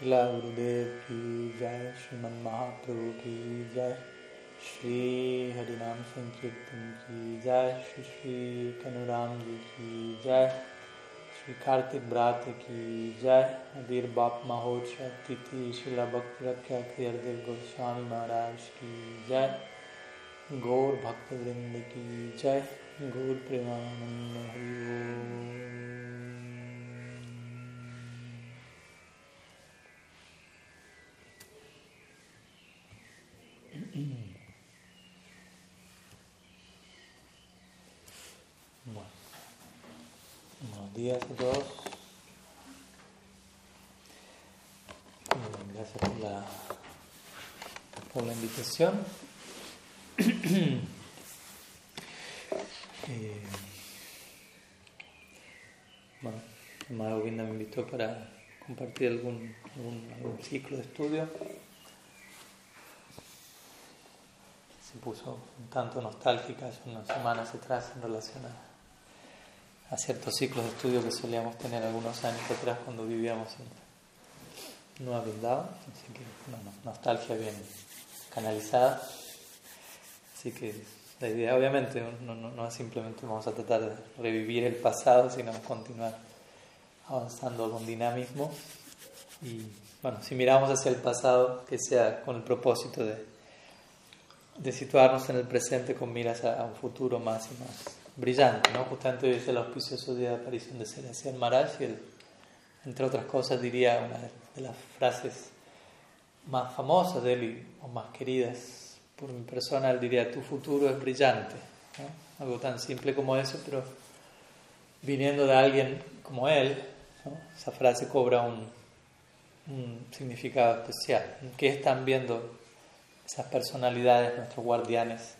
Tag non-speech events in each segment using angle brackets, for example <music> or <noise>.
शिला गुरुदेव की जय श्रीमन महाप्रभु की जय। श्री हरिनाम संकीर्तन की जय। श्री श्री कनुराम जी की जय। श्री कार्तिक ब्रात की जय। अबीर बाप महोत्सव, तिथि, शिला भक्ति रक्षा हृदय गोस्वामी महाराज की जय। गौर भक्त वृंद की जय। गौर प्रेमानंद Hari Bueno, buenos días a todos. Gracias por la, por la invitación. <clears throat> eh, bueno, Maravilla me invitó para compartir algún, algún ciclo de estudio. Se puso un tanto nostálgica hace unas semanas atrás en relación a, a, ciertos ciclos de estudio que solíamos tener algunos años atrás cuando vivíamos en Nueva Vrindavan. Así que una nostalgia bien canalizada. Así que la idea obviamente no, no, no, es simplemente vamos a tratar de revivir el pasado, sino continuar avanzando con dinamismo. Y bueno, si miramos hacia el pasado, que sea con el propósito de, de situarnos en el presente con miras a, un futuro más y más brillante. ¿no? Justamente hoy es el auspicioso día de aparición de Celestial Maharaj y él, entre otras cosas diría una de las frases más famosas de él y, o más queridas por mi persona, él diría, tu futuro es brillante. Algo tan simple como eso, pero viniendo de alguien como él, esa frase cobra un, un, significado especial. ¿Qué están viendo esas personalidades, nuestros guardianes?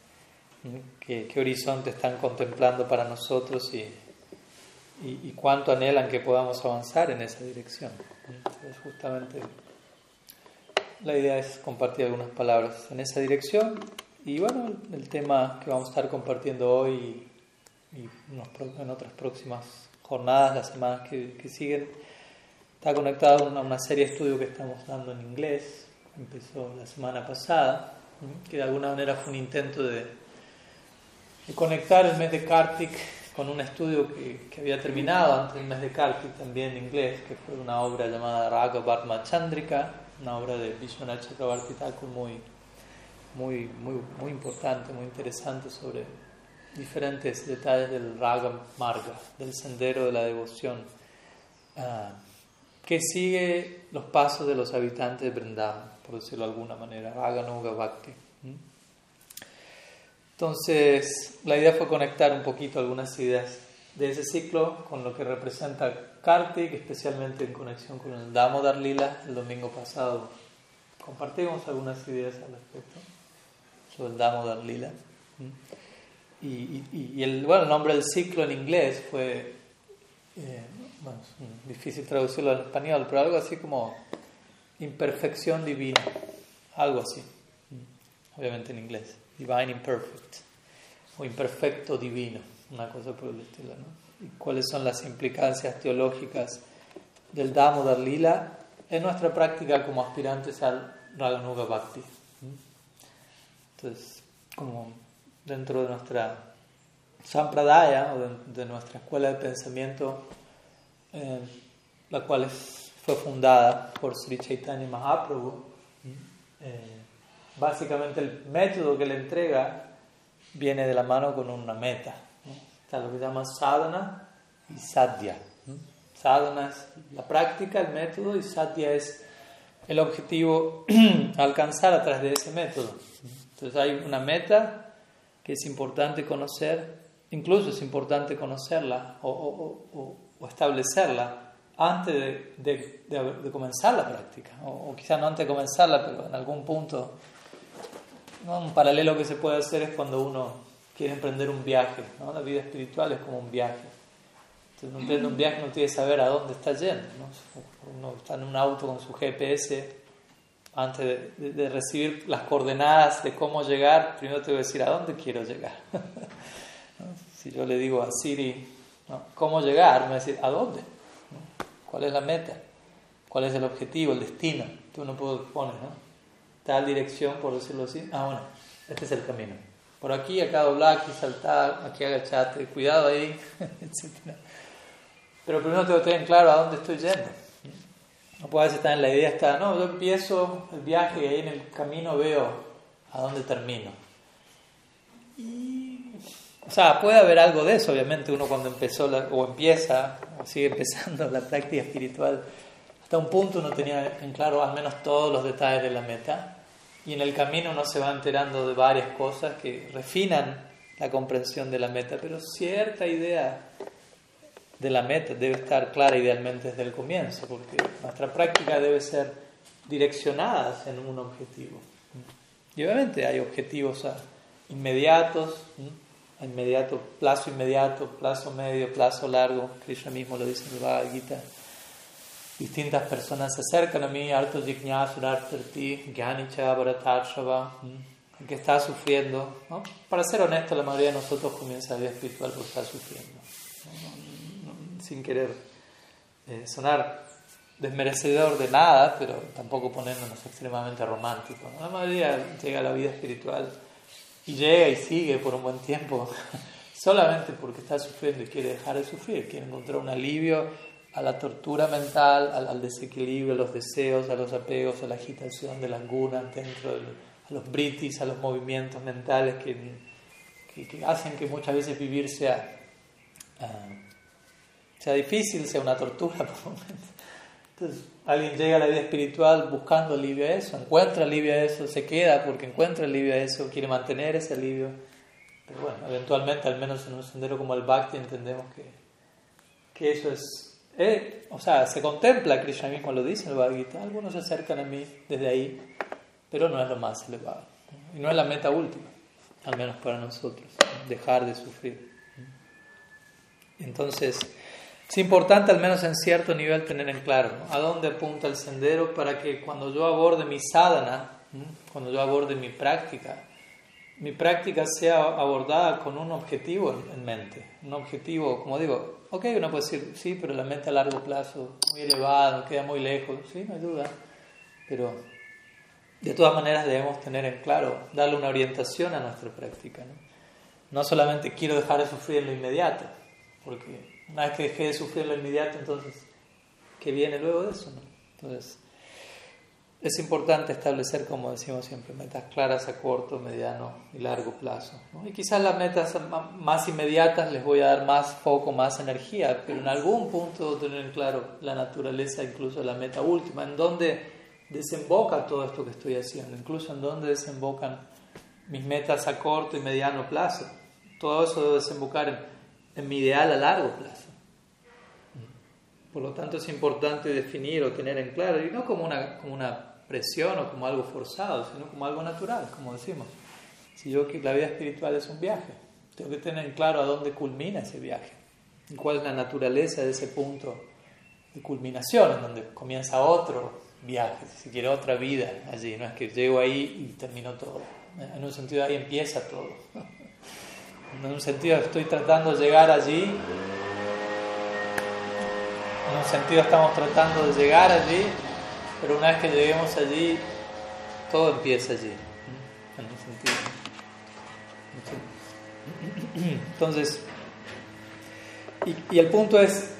¿Qué, horizonte están contemplando para nosotros y, y, y, cuánto anhelan que podamos avanzar en esa dirección? Entonces, justamente la idea es compartir algunas palabras en esa dirección. Y bueno, el tema que vamos a estar compartiendo hoy y en otras próximas jornadas, las semanas que, que siguen, está conectado a una serie de estudios que estamos dando en inglés. Empezó la semana pasada, que de alguna manera fue un intento de, conectar el mes de Kartik con un estudio que, había terminado antes del mes de Kartik también en inglés, que fue una obra llamada Raga Bhatma Chandrika, una obra de Vishwanath Chakravarti Thakur muy, muy, muy, muy importante, muy interesante sobre diferentes detalles del Raga Marga, del sendero de la devoción, uh, que sigue los pasos de los habitantes de Vrindavan, por decirlo de alguna manera, Raga Nuga Bhakti. Entonces, la idea fue conectar un poquito algunas ideas de ese ciclo con lo que representa Kartik, especialmente en conexión con el Damodar Lila. El domingo pasado compartimos algunas ideas al respecto sobre el Damodar Lila. Y, y, y el, bueno, el nombre del ciclo en inglés fue, eh, bueno, difícil traducirlo al español, pero algo así como imperfección divina, algo así, obviamente en inglés, divine imperfect, o imperfecto divino una cosa por el estilo, ¿no? ¿Y cuáles son las implicancias teológicas del Damodar Lila en nuestra práctica como aspirantes al Raganuga Bhakti? Entonces, como dentro de nuestra Sampradaya, o de, de nuestra escuela de pensamiento, eh, la cual es, fue fundada por Sri Chaitanya Mahaprabhu, eh, básicamente el método que le entrega viene de la mano con una meta. Está lo que se llama sadhana y sadhya. Sadhana es la práctica, el método, y sadhya es el objetivo a <clears throat> alcanzar a través de ese método. Entonces hay una meta que es importante conocer, incluso es importante conocerla o, o, o, o establecerla antes de, de, de, de, comenzar la práctica, o, quizá no antes de comenzarla, pero en algún punto. ¿no? Un paralelo que se puede hacer es cuando uno quiere emprender un viaje. ¿no? La vida espiritual es como un viaje. Entonces, uno emprende un viaje no tiene que saber a dónde está yendo. ¿no? Uno está en un auto con su GPS, antes de, de, de, recibir las coordenadas de cómo llegar, primero te voy a decir a dónde quiero llegar. <laughs> ¿no? Si yo le digo a Siri, ¿no? ¿cómo llegar? Me va a decir, ¿a dónde? ¿Cuál es la meta? ¿Cuál es el objetivo, el destino? Tú no puedes poner, ¿no? Tal dirección, por decirlo así. Ah, bueno, este es el camino. Por aquí, acá doblar, aquí saltar, aquí agacharte, cuidado ahí, <laughs> etc. Pero primero tengo que tener claro a dónde estoy yendo. No puedo estar en la idea, está, no, yo empiezo el viaje y ahí en el camino veo a dónde termino. O sea, puede haber algo de eso, obviamente, uno cuando empezó o empieza o sigue empezando <laughs> la práctica espiritual hasta un punto uno tenía en claro al menos todos los detalles de la meta y en el camino uno se va enterando de varias cosas que refinan la comprensión de la meta, pero cierta idea de la meta debe estar clara idealmente desde el comienzo, porque nuestra práctica debe ser direccionada en un objetivo. Y obviamente hay objetivos inmediatos, inmediato, plazo inmediato, plazo medio, plazo largo, Krishna mismo lo dice en el Bhagavad Gita distintas personas se acercan a mí, harto jignasarartarti, gyanicha, bharatarshava, que está sufriendo. ¿no? Para ser honesto, la mayoría de nosotros comienza la vida espiritual por estar sufriendo. Sin querer eh, sonar desmerecedor de nada, pero tampoco ponernos extremadamente románticos. La mayoría llega a la vida espiritual y llega y sigue por un buen tiempo <laughs> solamente porque está sufriendo y quiere dejar de sufrir, quiere encontrar un alivio a la tortura mental, al, desequilibrio, a los deseos, a los apegos, a la agitación de las gunas dentro de a los britis, a los movimientos mentales que, que, hacen que muchas veces vivir sea, ah, sea difícil, sea una tortura <laughs> por Entonces, alguien llega a la vida espiritual buscando alivio a eso, encuentra alivio a eso, se queda porque encuentra alivio a eso, quiere mantener ese alivio. Pero bueno, eventualmente, al menos en un sendero como el Bhakti, entendemos que, que eso es eh, o sea, se contempla, Krishna mismo lo dice el Bhagavad Gita, algunos se acercan a mí desde ahí, pero no es lo más elevado. Y no es la meta última, al menos para nosotros, dejar de sufrir. Entonces, es importante al menos en cierto nivel tener en claro a dónde apunta el sendero para que cuando yo aborde mi sadhana, cuando yo aborde mi práctica, mi práctica sea abordada con un objetivo en mente, un objetivo, como digo, ok, uno puede decir, sí, pero la mente a largo plazo, muy elevada, queda muy lejos, sí, no hay duda, pero de todas maneras debemos tener en claro, darle una orientación a nuestra práctica. ¿no? no solamente quiero dejar de sufrir en lo inmediato, porque una vez que dejé de sufrir en lo inmediato, entonces, ¿qué viene luego de eso? Entonces, es importante establecer, como decimos siempre, metas claras a corto, mediano y largo plazo. Y quizás las metas más inmediatas les voy a dar más foco, más energía, pero en algún punto tener claro la naturaleza, incluso la meta última, en dónde desemboca todo esto que estoy haciendo, incluso en dónde desembocan mis metas a corto y mediano plazo. Todo eso debe desembocar en, en mi ideal a largo plazo. Por lo tanto, es importante definir o tener en claro, y no como una, como una presión o como algo forzado, sino como algo natural, como decimos. Si yo que la vida espiritual es un viaje, tengo que tener en claro a dónde culmina ese viaje, y cuál es la naturaleza de ese punto de culminación, en donde comienza otro viaje, si quiere otra vida allí, no es que llego ahí y termino todo. En un sentido ahí empieza todo. En un sentido estoy tratando de llegar allí en un sentido estamos tratando de llegar allí, pero una vez que lleguemos allí, todo empieza allí. En un sentido. Entonces, <clears throat> y, el punto es,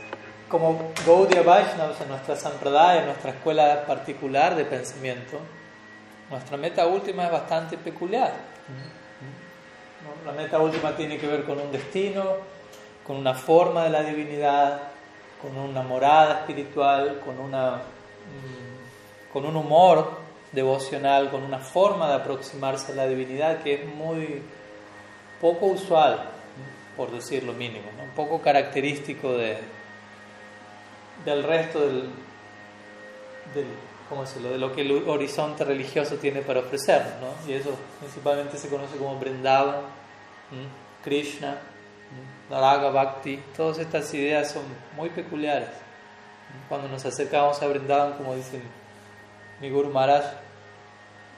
como Gaudiya Vaishnavas en nuestra Sampradaya, en nuestra escuela particular de pensamiento, nuestra meta última es bastante peculiar. La meta última tiene que ver con un destino, con una forma de la divinidad, con una morada espiritual, con, una, mm, con un humor devocional, con una forma de aproximarse a la divinidad que es muy poco usual, por decir lo mínimo, un poco característico de, del resto del, del ¿cómo decirlo? de lo que el horizonte religioso tiene para ofrecernos. ¿no? Y eso principalmente se conoce como Vrindavan, Krishna, Naraga Bhakti, todas estas ideas son muy peculiares. Cuando nos acercamos a Brindavan, como dice mi Guru Maharaj,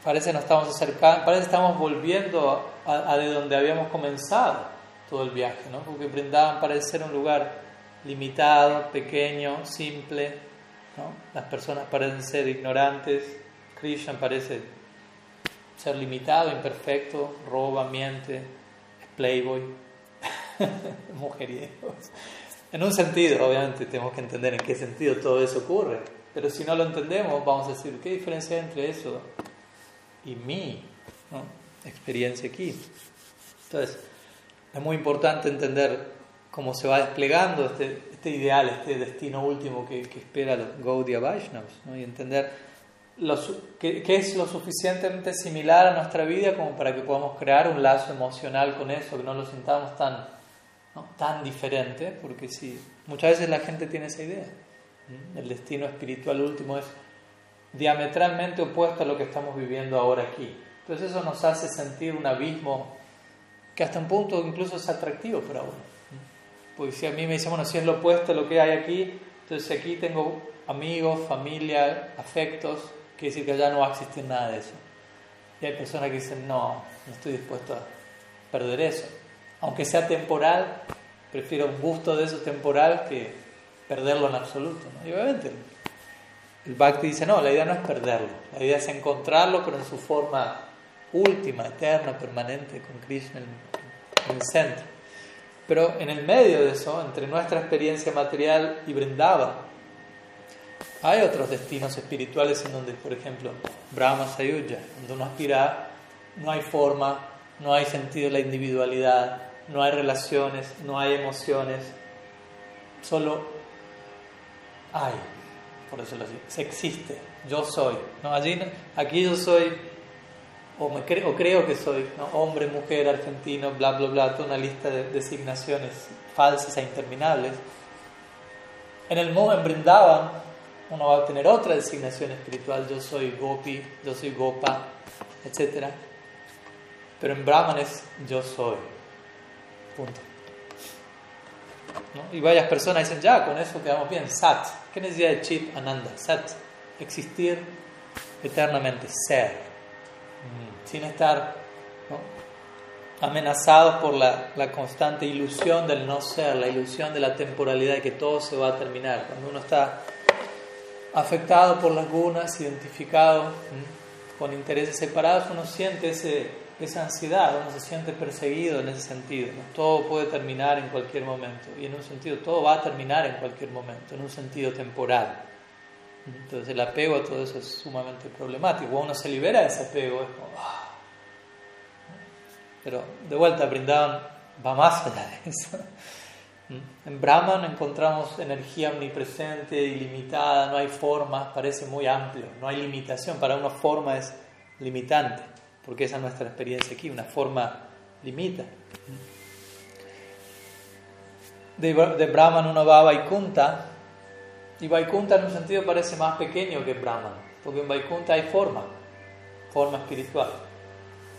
parece nos estamos acercando, parece estamos volviendo a, de donde habíamos comenzado todo el viaje, ¿no? Porque Brindavan parece ser un lugar limitado, pequeño, simple, ¿no? Las personas parecen ser ignorantes, Krishna parece ser limitado, imperfecto, roba, miente, es playboy, <laughs> mujeriego. En un sentido, obviamente, tenemos que entender en qué sentido todo eso ocurre. Pero si no lo entendemos, vamos a decir, ¿qué diferencia hay entre eso y mi experiencia aquí? Entonces, es muy importante entender cómo se va desplegando este, este ideal, este destino último que, que espera los Gaudiya Vaishnavas, y entender qué, es lo suficientemente similar a nuestra vida como para que podamos crear un lazo emocional con eso, que no lo sintamos tan, tan diferente, porque si muchas veces la gente tiene esa idea, el destino espiritual último es diametralmente opuesto a lo que estamos viviendo ahora aquí. Entonces eso nos hace sentir un abismo que hasta un punto incluso es atractivo para uno. Porque si a mí me dicen, bueno, si es lo opuesto a lo que hay aquí, entonces aquí tengo amigos, familia, afectos, quiere decir que allá no va a existir nada de eso. Y hay personas que dicen, no, no estoy dispuesto a perder eso. Aunque sea temporal, prefiero un gusto de eso temporal que perderlo en absoluto. Y obviamente el Bhakti dice, no, la idea no es perderlo, la idea es encontrarlo, pero en su forma última, eterna, permanente, con Krishna en el centro. Pero en el medio de eso, entre nuestra experiencia material y Brindava, hay otros destinos espirituales en donde, por ejemplo, Brahma Sayuja, donde uno aspira, no hay forma, no hay sentido de la individualidad, no hay relaciones, no hay emociones, solo hay, por decirlo así, se existe, yo soy. ¿no? Allí, aquí yo soy o, creo que soy hombre, mujer, argentino, bla, bla, bla, toda una lista de designaciones falsas e interminables. En el mundo en Brindavan, uno va a tener otra designación espiritual, yo soy Gopi, yo soy Gopa, etc. Pero en Brahman es yo soy. Punto. Y varias personas dicen, ya, con eso quedamos bien, Sat. ¿Qué necesidad de Chip Ananda? Sat, existir eternamente, ser sin estar amenazados por la, constante ilusión del no ser, la ilusión de la temporalidad y que todo se va a terminar. Cuando uno está afectado por las gunas, identificado con intereses separados, uno siente ese, esa ansiedad, uno se siente perseguido en ese sentido. Todo puede terminar en cualquier momento y en un sentido todo va a terminar en cualquier momento, en un sentido temporal. Entonces el apego a todo eso es sumamente problemático. Cuando uno se libera de ese apego, es como... Ah". Pero de vuelta, Brindavan va más allá de eso. En Brahman encontramos energía omnipresente, ilimitada, no hay forma, parece muy amplio, no hay limitación. Para una forma es limitante, porque esa es nuestra experiencia aquí, una forma limita. De, de Brahman uno va a Vaikunta, y Vaikunta en un sentido parece más pequeño que Brahman, porque en Vaikunta hay forma, forma espiritual,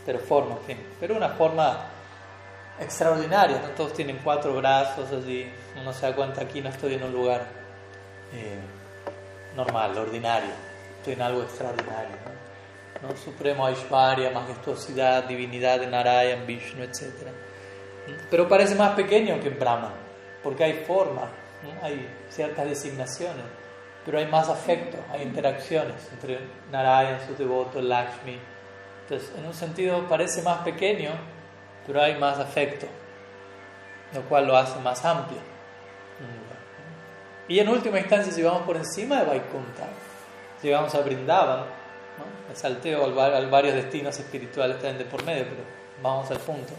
pero forma, en fin, pero una forma extraordinaria, ¿no? todos tienen cuatro brazos, así, uno se da cuenta aquí no estoy en un lugar eh, normal, ordinario, estoy en algo extraordinario. ¿no? Supremo Aishwarya, majestuosidad, divinidad de Narayan, Vishnu, etc. Pero parece más pequeño que Brahman, porque hay forma, hay ciertas designaciones, pero hay más afecto, hay interacciones entre Narayan, su devoto, Lakshmi. Entonces, en un sentido parece más pequeño, pero hay más afecto, lo cual lo hace más amplio. Y en última instancia, si vamos por encima de Vaikunta, llegamos a Brindavan, ¿no? el salteo al, varios destinos espirituales están de por medio, pero vamos al punto.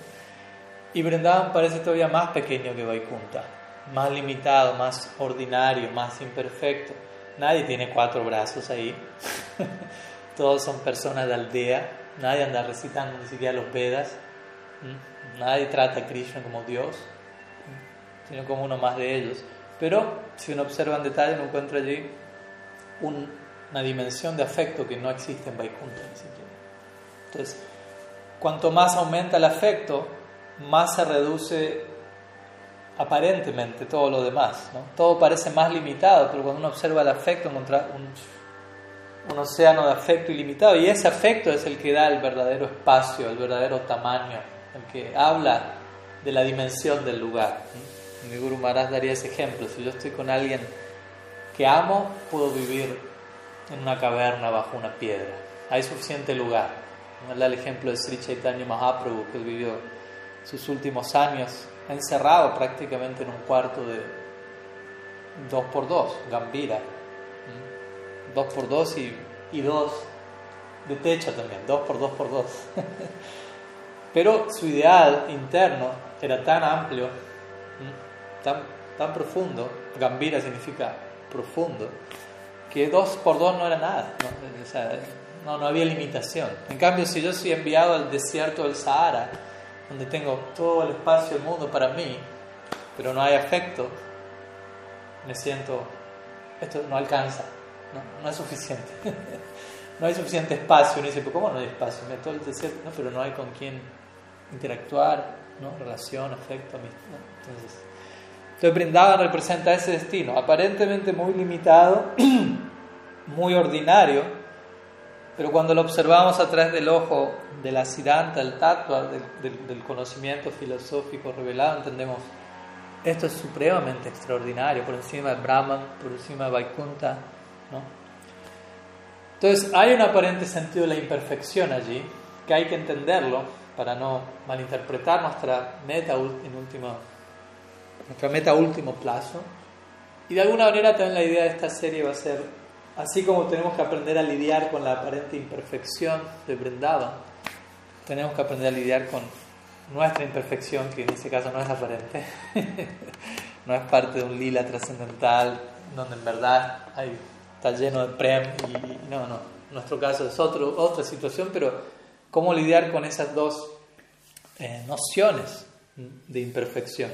Y Brindavan parece todavía más pequeño que Vaikunta más limitado, más ordinario, más imperfecto. Nadie tiene cuatro brazos ahí. <laughs> Todos son personas de aldea. Nadie anda recitando ni siquiera los Vedas. Nadie trata a Krishna como Dios, sino como uno más de ellos. Pero si uno observa en detalle, uno encuentra allí una dimensión de afecto que no existe en Vaikuntha ni siquiera. Entonces, cuanto más aumenta el afecto, más se reduce aparentemente todo lo demás. ¿no? Todo parece más limitado, pero cuando uno observa el afecto encuentra un, un, océano de afecto ilimitado y ese afecto es el que da el verdadero espacio, el verdadero tamaño, el que habla de la dimensión del lugar. Mi Guru Maharaj daría ese ejemplo. Si yo estoy con alguien que amo, puedo vivir en una caverna bajo una piedra. Hay suficiente lugar. Da el ejemplo de Sri Chaitanya Mahaprabhu, que vivió sus últimos años encerrado prácticamente en un cuarto de dos por dos, Gambira. Dos por dos y, y dos de techo también, dos por dos por dos. <laughs> Pero su ideal interno era tan amplio, tan, tan profundo, Gambira significa profundo, que dos por dos no era nada, no, no, había limitación. En cambio, si yo soy enviado al desierto del Sahara, donde tengo todo el espacio del mundo para mí, pero no hay afecto, me siento, esto no alcanza, no, no es suficiente. <laughs> no hay suficiente espacio. Uno dice, ¿cómo no hay espacio? Me todo el desierto, no, pero no hay con quién interactuar, ¿no? relación, afecto, amistad. Entonces, entonces Brindavan representa ese destino, aparentemente muy limitado, <clears throat> muy ordinario, pero cuando lo observamos a través del ojo de la Siddhanta, el tatua, del, del, conocimiento filosófico revelado, entendemos esto es supremamente extraordinario, por encima de Brahman, por encima de Vaikunta. ¿no? Entonces hay un aparente sentido de la imperfección allí, que hay que entenderlo para no malinterpretar nuestra meta en último, nuestra meta último plazo. Y de alguna manera también la idea de esta serie va a ser, así como tenemos que aprender a lidiar con la aparente imperfección de Brendava, tenemos que aprender a lidiar con nuestra imperfección, que en este caso no es aparente, <laughs> no es parte de un lila trascendental, donde en verdad hay, está lleno de prem y, no, no, en nuestro caso es otro, otra situación, pero cómo lidiar con esas dos eh, nociones de imperfección.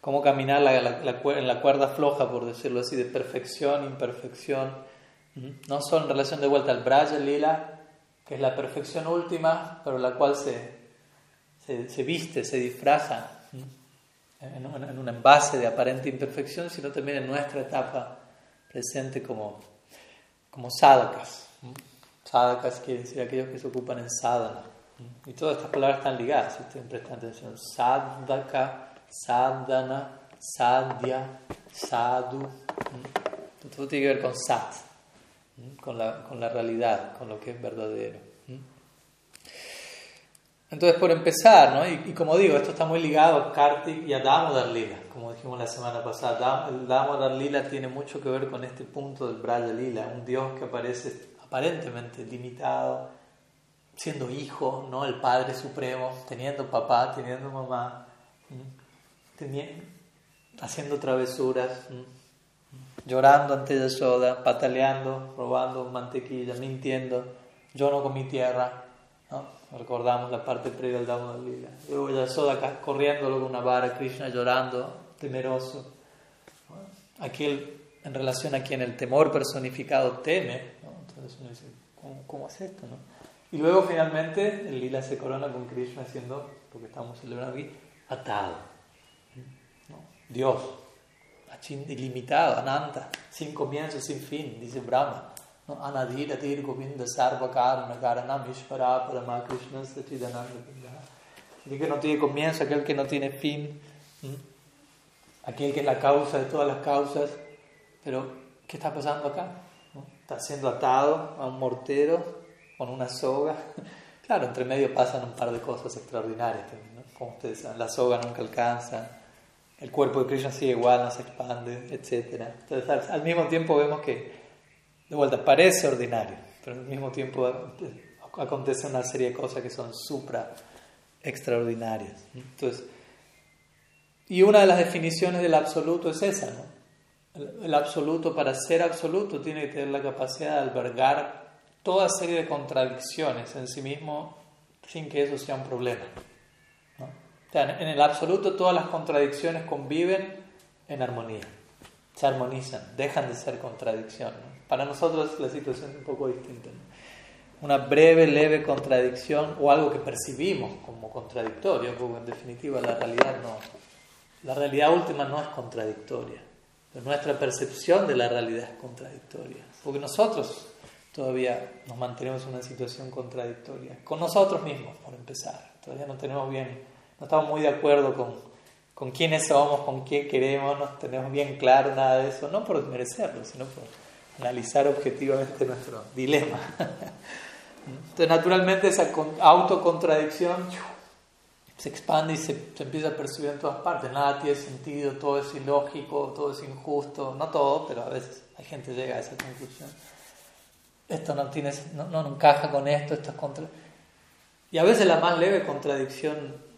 Cómo caminar en la cuerda floja, por decirlo así, de perfección, imperfección. No solo en relación de vuelta al Braja Lila, que es la perfección última, pero la cual se, se, viste, se disfraza en un, en un, envase de aparente imperfección, sino también en nuestra etapa presente como, como sadhakas. Sadhakas quiere decir aquellos que se ocupan en sadhana. Y todas estas palabras están ligadas, si ustedes prestan atención. Sadhaka, sadhana, sadhya, sadhu. Todo tiene que ver con sat, con la, con la realidad, con lo que es verdadero. Entonces, por empezar, ¿no? y, como digo, esto está muy ligado a Kartik y a Damodar Lila, como dijimos la semana pasada. El Damodar Lila tiene mucho que ver con este punto del Braja Lila, un dios que aparece aparentemente limitado, siendo hijo, ¿no? El Padre Supremo, teniendo papá, teniendo mamá, haciendo travesuras, llorando ante Yashoda, pataleando, robando mantequilla, mintiendo, yo no comí tierra, Recordamos la parte previa del Dhamma Lila. Luego Yashoda corriendo con una vara, Krishna llorando, temeroso. Aquel en relación a quien el temor personificado teme, entonces uno dice, ¿cómo, cómo es esto? No? Y luego finalmente el lila se corona con Krishna haciendo lo que estamos celebrando aquí, atado. ¿No? Dios, ilimitado, ananta, sin comienzo, sin fin, dice Brahma. ¿no? Anadira, Tir, Govinda, Sarva, Karma, Karanam, Ishvara, Parama, Krishna, Sachidananda, Aquel que no tiene comienzo, aquel que no tiene fin, aquel que es la causa de todas las causas. Pero, ¿qué está pasando acá? está siendo atado a un mortero con una soga. <laughs> Claro, entre medio pasan un par de cosas extraordinarias también, Como ustedes saben, la soga nunca alcanza, el cuerpo de Krishna sigue igual, no se expande, etc. Entonces, al, mismo tiempo vemos que, de vuelta, parece ordinario, pero al mismo tiempo acontece una serie de cosas que son supra extraordinarias. Entonces, y una de las definiciones del absoluto es esa, ¿no? El absoluto, para ser absoluto, tiene que tener la capacidad de albergar toda serie de contradicciones en sí mismo sin que eso sea un problema. En el absoluto todas las contradicciones conviven en armonía, se armonizan, dejan de ser contradicción. Para nosotros la situación es un poco distinta. Una breve, leve contradicción o algo que percibimos como contradictorio, porque en definitiva la realidad no. La realidad última no es contradictoria nuestra percepción de la realidad es contradictoria, porque nosotros todavía nos mantenemos en una situación contradictoria, con nosotros mismos, por empezar. Todavía no tenemos bien, no estamos muy de acuerdo con con quiénes somos, con qué queremos, no tenemos bien claro nada de eso, no por merecerlo, sino por analizar objetivamente nuestro dilema. Entonces, naturalmente, esa autocontradicción se expande y se, se, empieza a percibir en todas partes. Nada tiene sentido, todo es ilógico, todo es injusto. No todo, pero a veces hay gente llega a esa conclusión. Esto no, tiene, no, no encaja con esto, esto es contra. Y a veces la más leve contradicción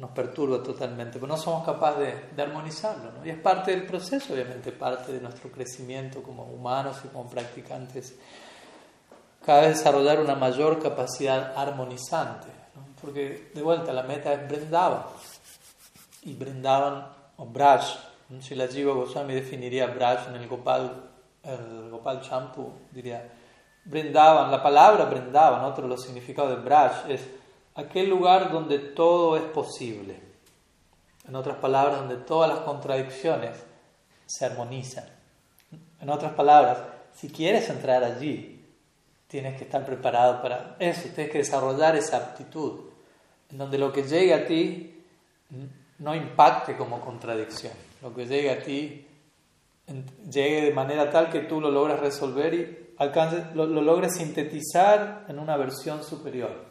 nos perturba totalmente, pero no somos capaces de, armonizarlo. ¿no? Y es parte del proceso, obviamente, parte de nuestro crecimiento como humanos y como practicantes. Cada vez desarrollar una mayor capacidad armonizante. Porque, de vuelta, la meta es Brindavan. Y Brindavan, o Braj, si la Jiva Goswami definiría Braj en el Gopal, el Gopal Champu, diría Brindavan, la palabra Brindavan, otro de los significados de Braj, es aquel lugar donde todo es posible. En otras palabras, donde todas las contradicciones se armonizan. En otras palabras, si quieres entrar allí, tienes que estar preparado para eso, tienes que desarrollar esa aptitud, en donde lo que llegue a ti no impacte como contradicción, lo que llegue a ti llegue de manera tal que tú lo logres resolver y alcances, lo, lo logres sintetizar en una versión superior.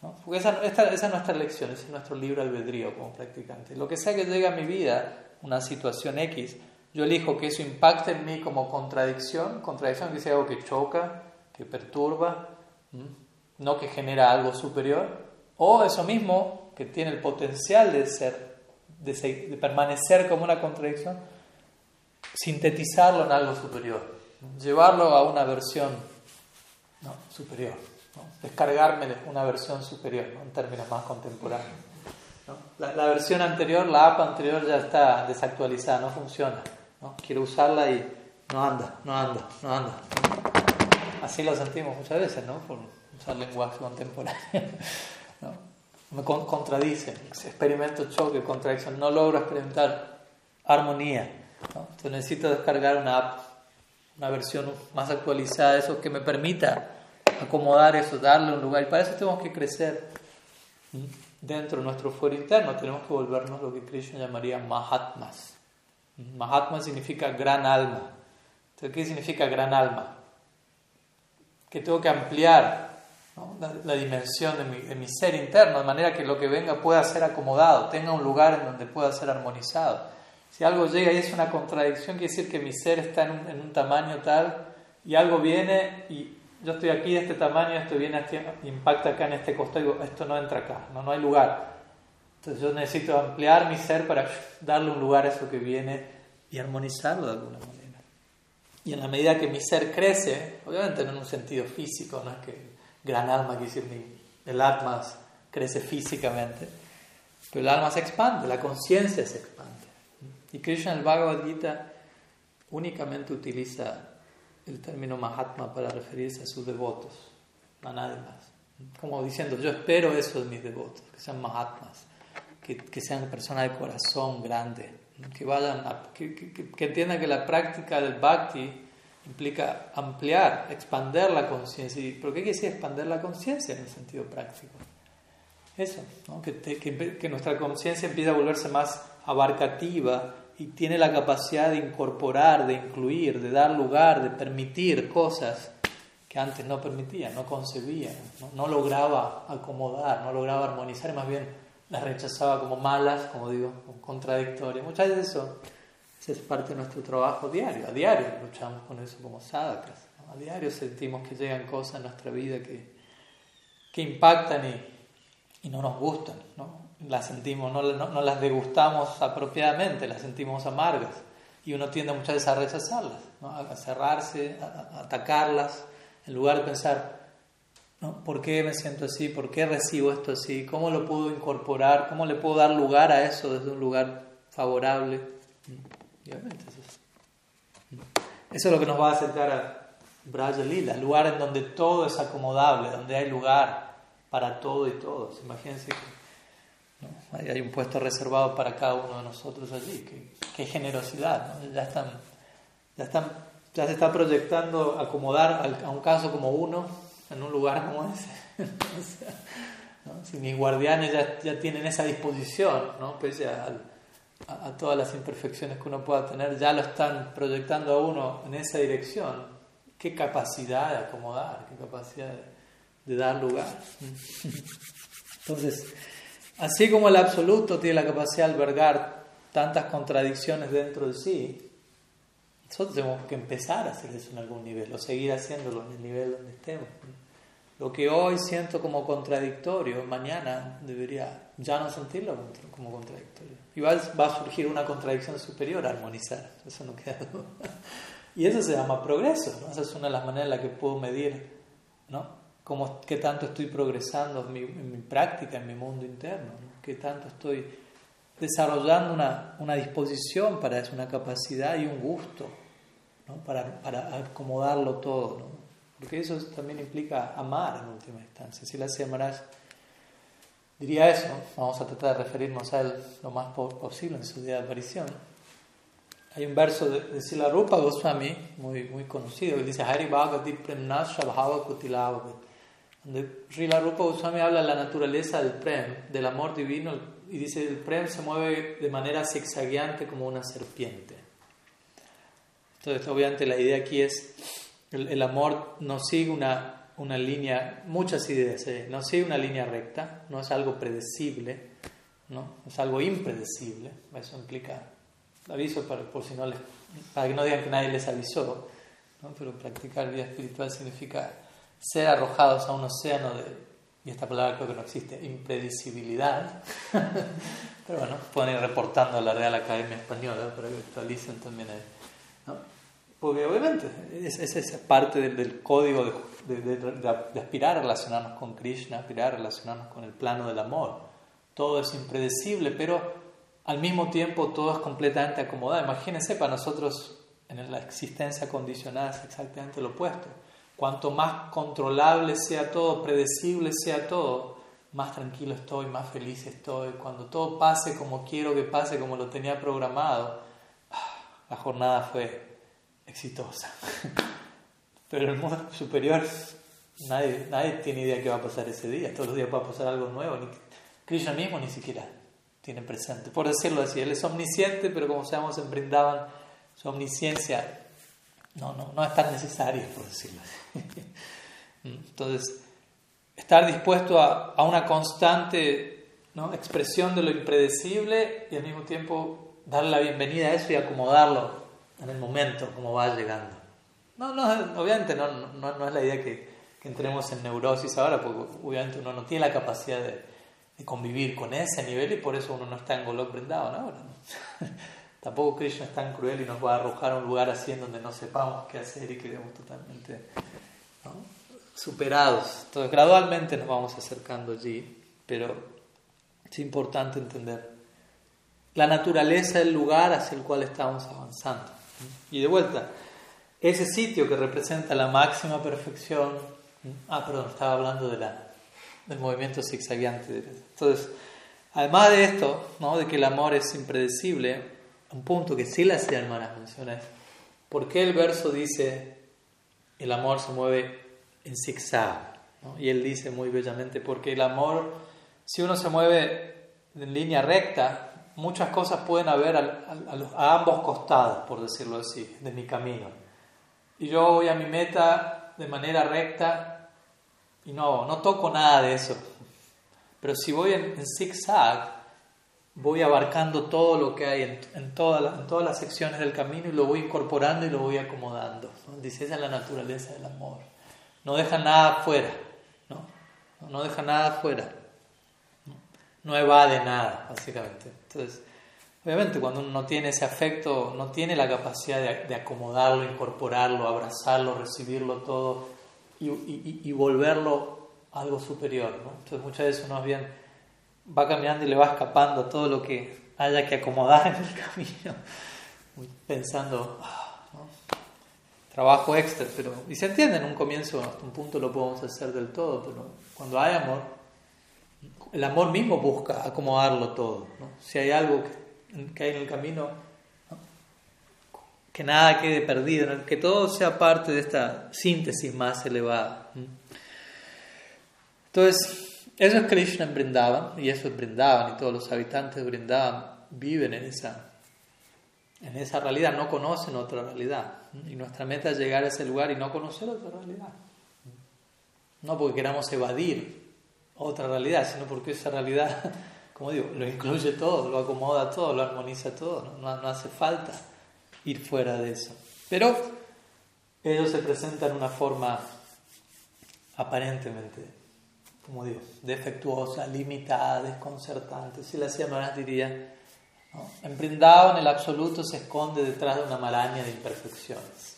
Porque esa, esta, esa, es nuestra lección, ese es nuestro libro albedrío como practicante. Lo que sea que llegue a mi vida, una situación X, yo elijo que eso impacte en mí como contradicción, contradicción que sea algo que choca, que perturba, no que genera algo superior, o eso mismo que tiene el potencial de ser, de, de permanecer como una contradicción, sintetizarlo en algo superior, llevarlo a una versión superior descargarme una versión superior, en términos más contemporáneos. La, versión anterior, la app anterior ya está desactualizada, no funciona. Quiero usarla y no anda, no anda, no anda. Así lo sentimos muchas veces, ¿no? Por usar lenguaje contemporáneo. <laughs> Me contradice, experimento choque, contradicción, no logro experimentar armonía. Entonces necesito descargar una app, una versión más actualizada de eso que me permita acomodar eso, darle un lugar. Y para eso tenemos que crecer dentro de nuestro fuero interno, tenemos que volvernos lo que Krishna llamaría Mahatmas. Mahatma significa gran alma. Entonces, ¿qué significa gran alma? Que tengo que ampliar la, dimensión de mi, ser interno, de manera que lo que venga pueda ser acomodado, tenga un lugar en donde pueda ser armonizado. Si algo llega y es una contradicción, quiere decir que mi ser está en un, en un tamaño tal y algo viene y yo estoy aquí de este tamaño, esto viene, aquí, impacta acá en este costado, digo, esto no entra acá, no, no hay lugar. Entonces yo necesito ampliar mi ser para darle un lugar a eso que viene y armonizarlo de alguna manera. Y en la medida que mi ser crece, obviamente no en un sentido físico, no es que gran alma, quiere decir, el alma crece físicamente, pero el alma se expande, la conciencia se expande. Y Krishna el Bhagavad Gita únicamente utiliza el término Mahatma para referirse a sus devotos, a nadie más. Como diciendo, yo espero eso de mis devotos, que sean Mahatmas, que, que sean personas de corazón grande, que, vayan que, que, entiendan que la práctica del bhakti implica ampliar, expander la conciencia. ¿Y por qué quiere decir expander la conciencia en el sentido práctico? Eso, que, que nuestra conciencia empieza a volverse más abarcativa y tiene la capacidad de incorporar, de incluir, de dar lugar, de permitir cosas que antes no permitía, no concebía, no, lograba acomodar, no lograba armonizar, más bien las rechazaba como malas, como digo, contradictorias. Muchas veces eso, es parte de nuestro trabajo diario, a diario luchamos con eso como sadakas, a diario sentimos que llegan cosas en nuestra vida que, que impactan y, y no nos gustan, ¿no? Las sentimos, no, no, las degustamos apropiadamente, las sentimos amargas. Y uno tiende muchas veces a rechazarlas, a cerrarse, a, atacarlas, en lugar de pensar, ¿no? ¿por qué me siento así? ¿Por qué recibo esto así? ¿Cómo lo puedo incorporar? ¿Cómo le puedo dar lugar a eso desde un lugar favorable? Y obviamente eso es, eso es lo que nos va a acercar a Braja Lila, lugar en donde todo es acomodable, donde hay lugar para todo y todos. Imagínense que hay un puesto reservado para cada uno de nosotros allí. Qué, generosidad. Ya, están, ya, están, ya se está proyectando acomodar a un caso como uno en un lugar como ese. <laughs> Si mis guardianes ya, ya, tienen esa disposición, ¿no? pese a, a, todas las imperfecciones que uno pueda tener, ya lo están proyectando a uno en esa dirección, qué capacidad de acomodar, qué capacidad de, dar lugar. Entonces, así como el absoluto tiene la capacidad de albergar tantas contradicciones dentro de sí, nosotros tenemos que empezar a hacer eso en algún nivel o seguir haciéndolo en el nivel donde estemos. Lo que hoy siento como contradictorio, mañana debería ya no sentirlo como contradictorio. Y va, a surgir una contradicción superior a armonizar. Eso no queda duda. <laughs> Y eso se llama progreso. ¿no? Esa es una de las maneras en las que puedo medir ¿no? Cómo, qué tanto estoy progresando en mi, práctica, en mi mundo interno. ¿no? Qué tanto estoy desarrollando una, una disposición para eso, una capacidad y un gusto ¿no? para, para acomodarlo todo. ¿no? Porque eso también implica amar en última instancia. Si la Maharaj diría eso, vamos a tratar de referirnos a él lo más posible en su día de aparición. Hay un verso de, de Sila Rupa Goswami, muy, muy conocido, que dice Hari Bhagavati Premna Shabhava donde Srila Rupa Goswami habla de la naturaleza del Prem, del amor divino, y dice el Prem se mueve de manera zigzagueante como una serpiente. Entonces, obviamente, la idea aquí es el, amor no sigue una, una línea, muchas ideas, eh, no sigue una línea recta, no es algo predecible, ¿no? es algo impredecible. Eso implica, aviso para, por si no les, para que no digan que nadie les avisó, ¿no? pero practicar vida espiritual significa ser arrojados a un océano de, y esta palabra creo que no existe, impredecibilidad. <laughs> pero bueno, pueden ir reportando a la Real Academia Española para que actualicen también. ¿no? Porque obviamente esa es, parte del, código de, aspirar a relacionarnos con Krishna, aspirar a relacionarnos con el plano del amor. Todo es impredecible, pero al mismo tiempo todo es completamente acomodado. Imagínense, para nosotros en la existencia condicionada es exactamente lo opuesto. Cuanto más controlable sea todo, predecible sea todo, más tranquilo estoy, más feliz estoy. Cuando todo pase como quiero que pase, como lo tenía programado, ah, la jornada fue exitosa. <laughs> Pero el mundo superior nadie, nadie tiene idea de qué va a pasar ese día. Todos los días va a pasar algo nuevo. Ni, Krishna mismo ni siquiera tiene presente. Por decirlo así, Él es omnisciente, pero como sabemos en Brindavan, su omnisciencia no, no, no es tan necesaria, por decirlo así. <laughs> Entonces, estar dispuesto a, a una constante ¿no? expresión de lo impredecible y al mismo tiempo darle la bienvenida a eso y acomodarlo en el momento, como va llegando. No, no, obviamente no, no, no es la idea que, que, entremos en neurosis ahora, porque obviamente uno no tiene la capacidad de, de convivir con ese nivel y por eso uno no está en Golok Brindavan ahora. <laughs> Tampoco Krishna es tan cruel y nos va a arrojar a un lugar así en donde no sepamos qué hacer y quedemos totalmente superados. Entonces, gradualmente nos vamos acercando allí, pero es importante entender la naturaleza del lugar hacia el cual estamos avanzando. Y de vuelta, ese sitio que representa la máxima perfección. Ah, perdón, estaba hablando de la, del movimiento zigzagueante. Entonces, además de esto, ¿no? de que el amor es impredecible, un punto que sí la hacía hermanas menciona es: ¿por qué el verso dice el amor se mueve en zigzag? Y él dice muy bellamente: porque el amor, si uno se mueve en línea recta, muchas cosas pueden haber a, ambos costados, por decirlo así, de mi camino. Y yo voy a mi meta de manera recta y no, no toco nada de eso. Pero si voy en, zigzag, voy abarcando todo lo que hay en, en, todas las secciones del camino y lo voy incorporando y lo voy acomodando. Dice, esa es la naturaleza del amor. No deja nada fuera, ¿no? No deja nada fuera no evade nada, básicamente. Entonces, obviamente cuando uno no tiene ese afecto, no tiene la capacidad de, acomodarlo, incorporarlo, abrazarlo, recibirlo todo y, y, volverlo algo superior. ¿no? Entonces muchas veces uno bien va caminando y le va escapando todo lo que haya que acomodar en el <laughs> camino, pensando, ah, trabajo extra, pero, y se entiende en un comienzo, hasta un punto lo podemos hacer del todo, pero cuando hay amor, el amor mismo busca acomodarlo todo. Si hay algo que, hay en el camino, que nada quede perdido, que todo sea parte de esta síntesis más elevada. Entonces, Eso es Krishna en Brindavan y eso es Brindavan y todos los habitantes de Brindavan viven en esa, en esa realidad, no conocen otra realidad. Y nuestra meta es llegar a ese lugar y no conocer otra realidad. No porque queramos evadir otra realidad, sino porque esa realidad, <laughs> como digo, lo incluye todo, lo acomoda todo, lo armoniza todo. No, no, hace falta ir fuera de eso. Pero ellos se presentan de una forma aparentemente como digo, defectuosa, limitada, desconcertante. Si la Maharaj diría, ¿no? en el absoluto se esconde detrás de una maraña de imperfecciones.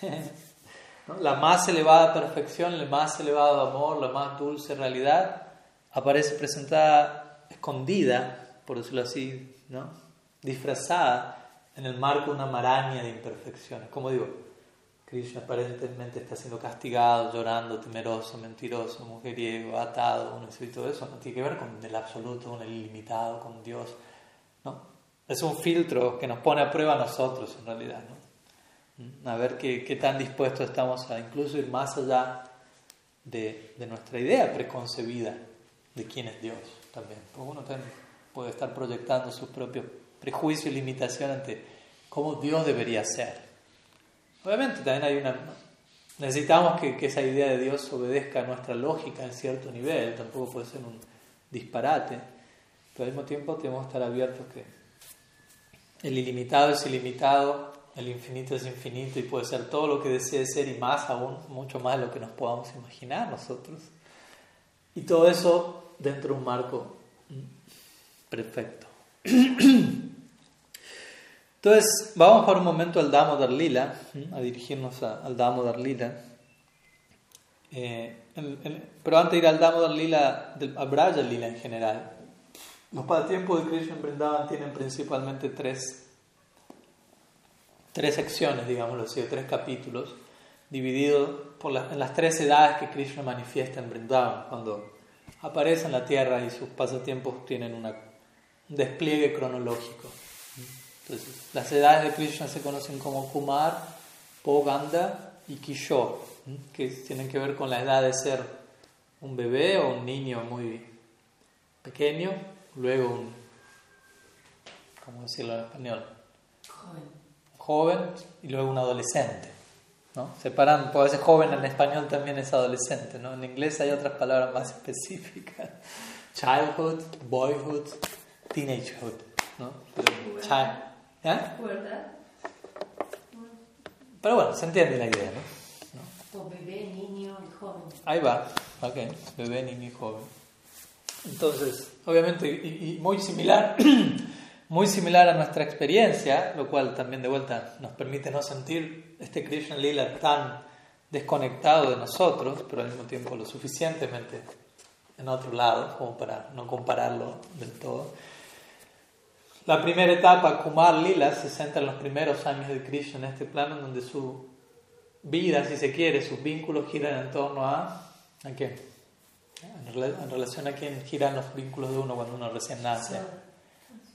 <laughs> La más elevada perfección, el más elevado amor, la más dulce realidad, aparece presentada escondida, por decirlo así, disfrazada en el marco de una maraña de imperfecciones. Como digo, Krishna aparentemente está siendo castigado, llorando, temeroso, mentiroso, mujeriego, atado, uno y todo eso no tiene que ver con el absoluto, con el ilimitado, con Dios. ¿no? Es un filtro que nos pone a prueba a nosotros en realidad. ¿no? A ver qué, qué tan dispuestos estamos a incluso ir más allá de, de, nuestra idea preconcebida de quién es Dios también. Porque uno también puede estar proyectando sus propios prejuicios y limitaciones ante cómo Dios debería ser. Obviamente también hay una... Necesitamos que, esa idea de Dios obedezca a nuestra lógica en cierto nivel, tampoco puede ser un disparate, pero al mismo tiempo tenemos que estar abiertos que el ilimitado es ilimitado, el infinito es infinito y puede ser todo lo que desee ser y más aún, mucho más de lo que nos podamos imaginar nosotros. Y todo eso dentro de un marco perfecto. <clears throat> Entonces, vamos por un momento al Damodar Lila, a dirigirnos al Damodar Lila. Eh, pero antes de ir al Damodar Lila, al Braja Lila en general, los pasatiempos de Krishna en Vrindavan tienen principalmente tres, tres secciones, digámoslo así, tres capítulos, divididos por en las tres edades que Krishna manifiesta en Vrindavan, cuando aparece en la tierra y sus pasatiempos tienen un despliegue cronológico. Entonces, las edades de Krishna se conocen como Kumar, Poganda y Kishore, que tienen que ver con la edad de ser un bebé o un niño muy pequeño, luego un, ¿cómo decirlo en español? Joven. Joven y luego un adolescente. ¿no? Separan, puede ser joven en español también es adolescente, ¿no? En inglés hay otras palabras más <laughs> específicas. Childhood, boyhood, teenagehood, ¿no? Child, ¿Eh? Pero bueno, se entiende la idea, ¿no? bebé, niño y joven. Ahí va, ok, bebé, niño y joven. Entonces, obviamente, y, muy similar, <clears throat> muy similar a nuestra experiencia, lo cual también de vuelta nos permite no sentir este Krishna Lila tan desconectado de nosotros, pero al mismo tiempo lo suficientemente en otro lado, como para no compararlo del todo. La primera etapa, Kumar Lila, se centra en los primeros años de Krishna en este plano, donde su vida, si se quiere, sus vínculos giran en torno a. ¿A qué? En relación a quién giran los vínculos de uno cuando uno recién nace.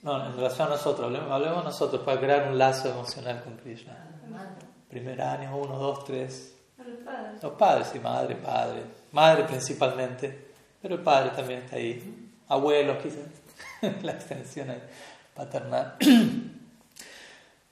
No, en relación a nosotros, hablemos, nosotros para crear un lazo emocional con Krishna. Primer año, uno, dos, tres. Los padres, sí, madre, padre. Madre principalmente, pero el padre también está ahí. Abuelos, quizás. <laughs> La extensión ahí paternal. <clears throat>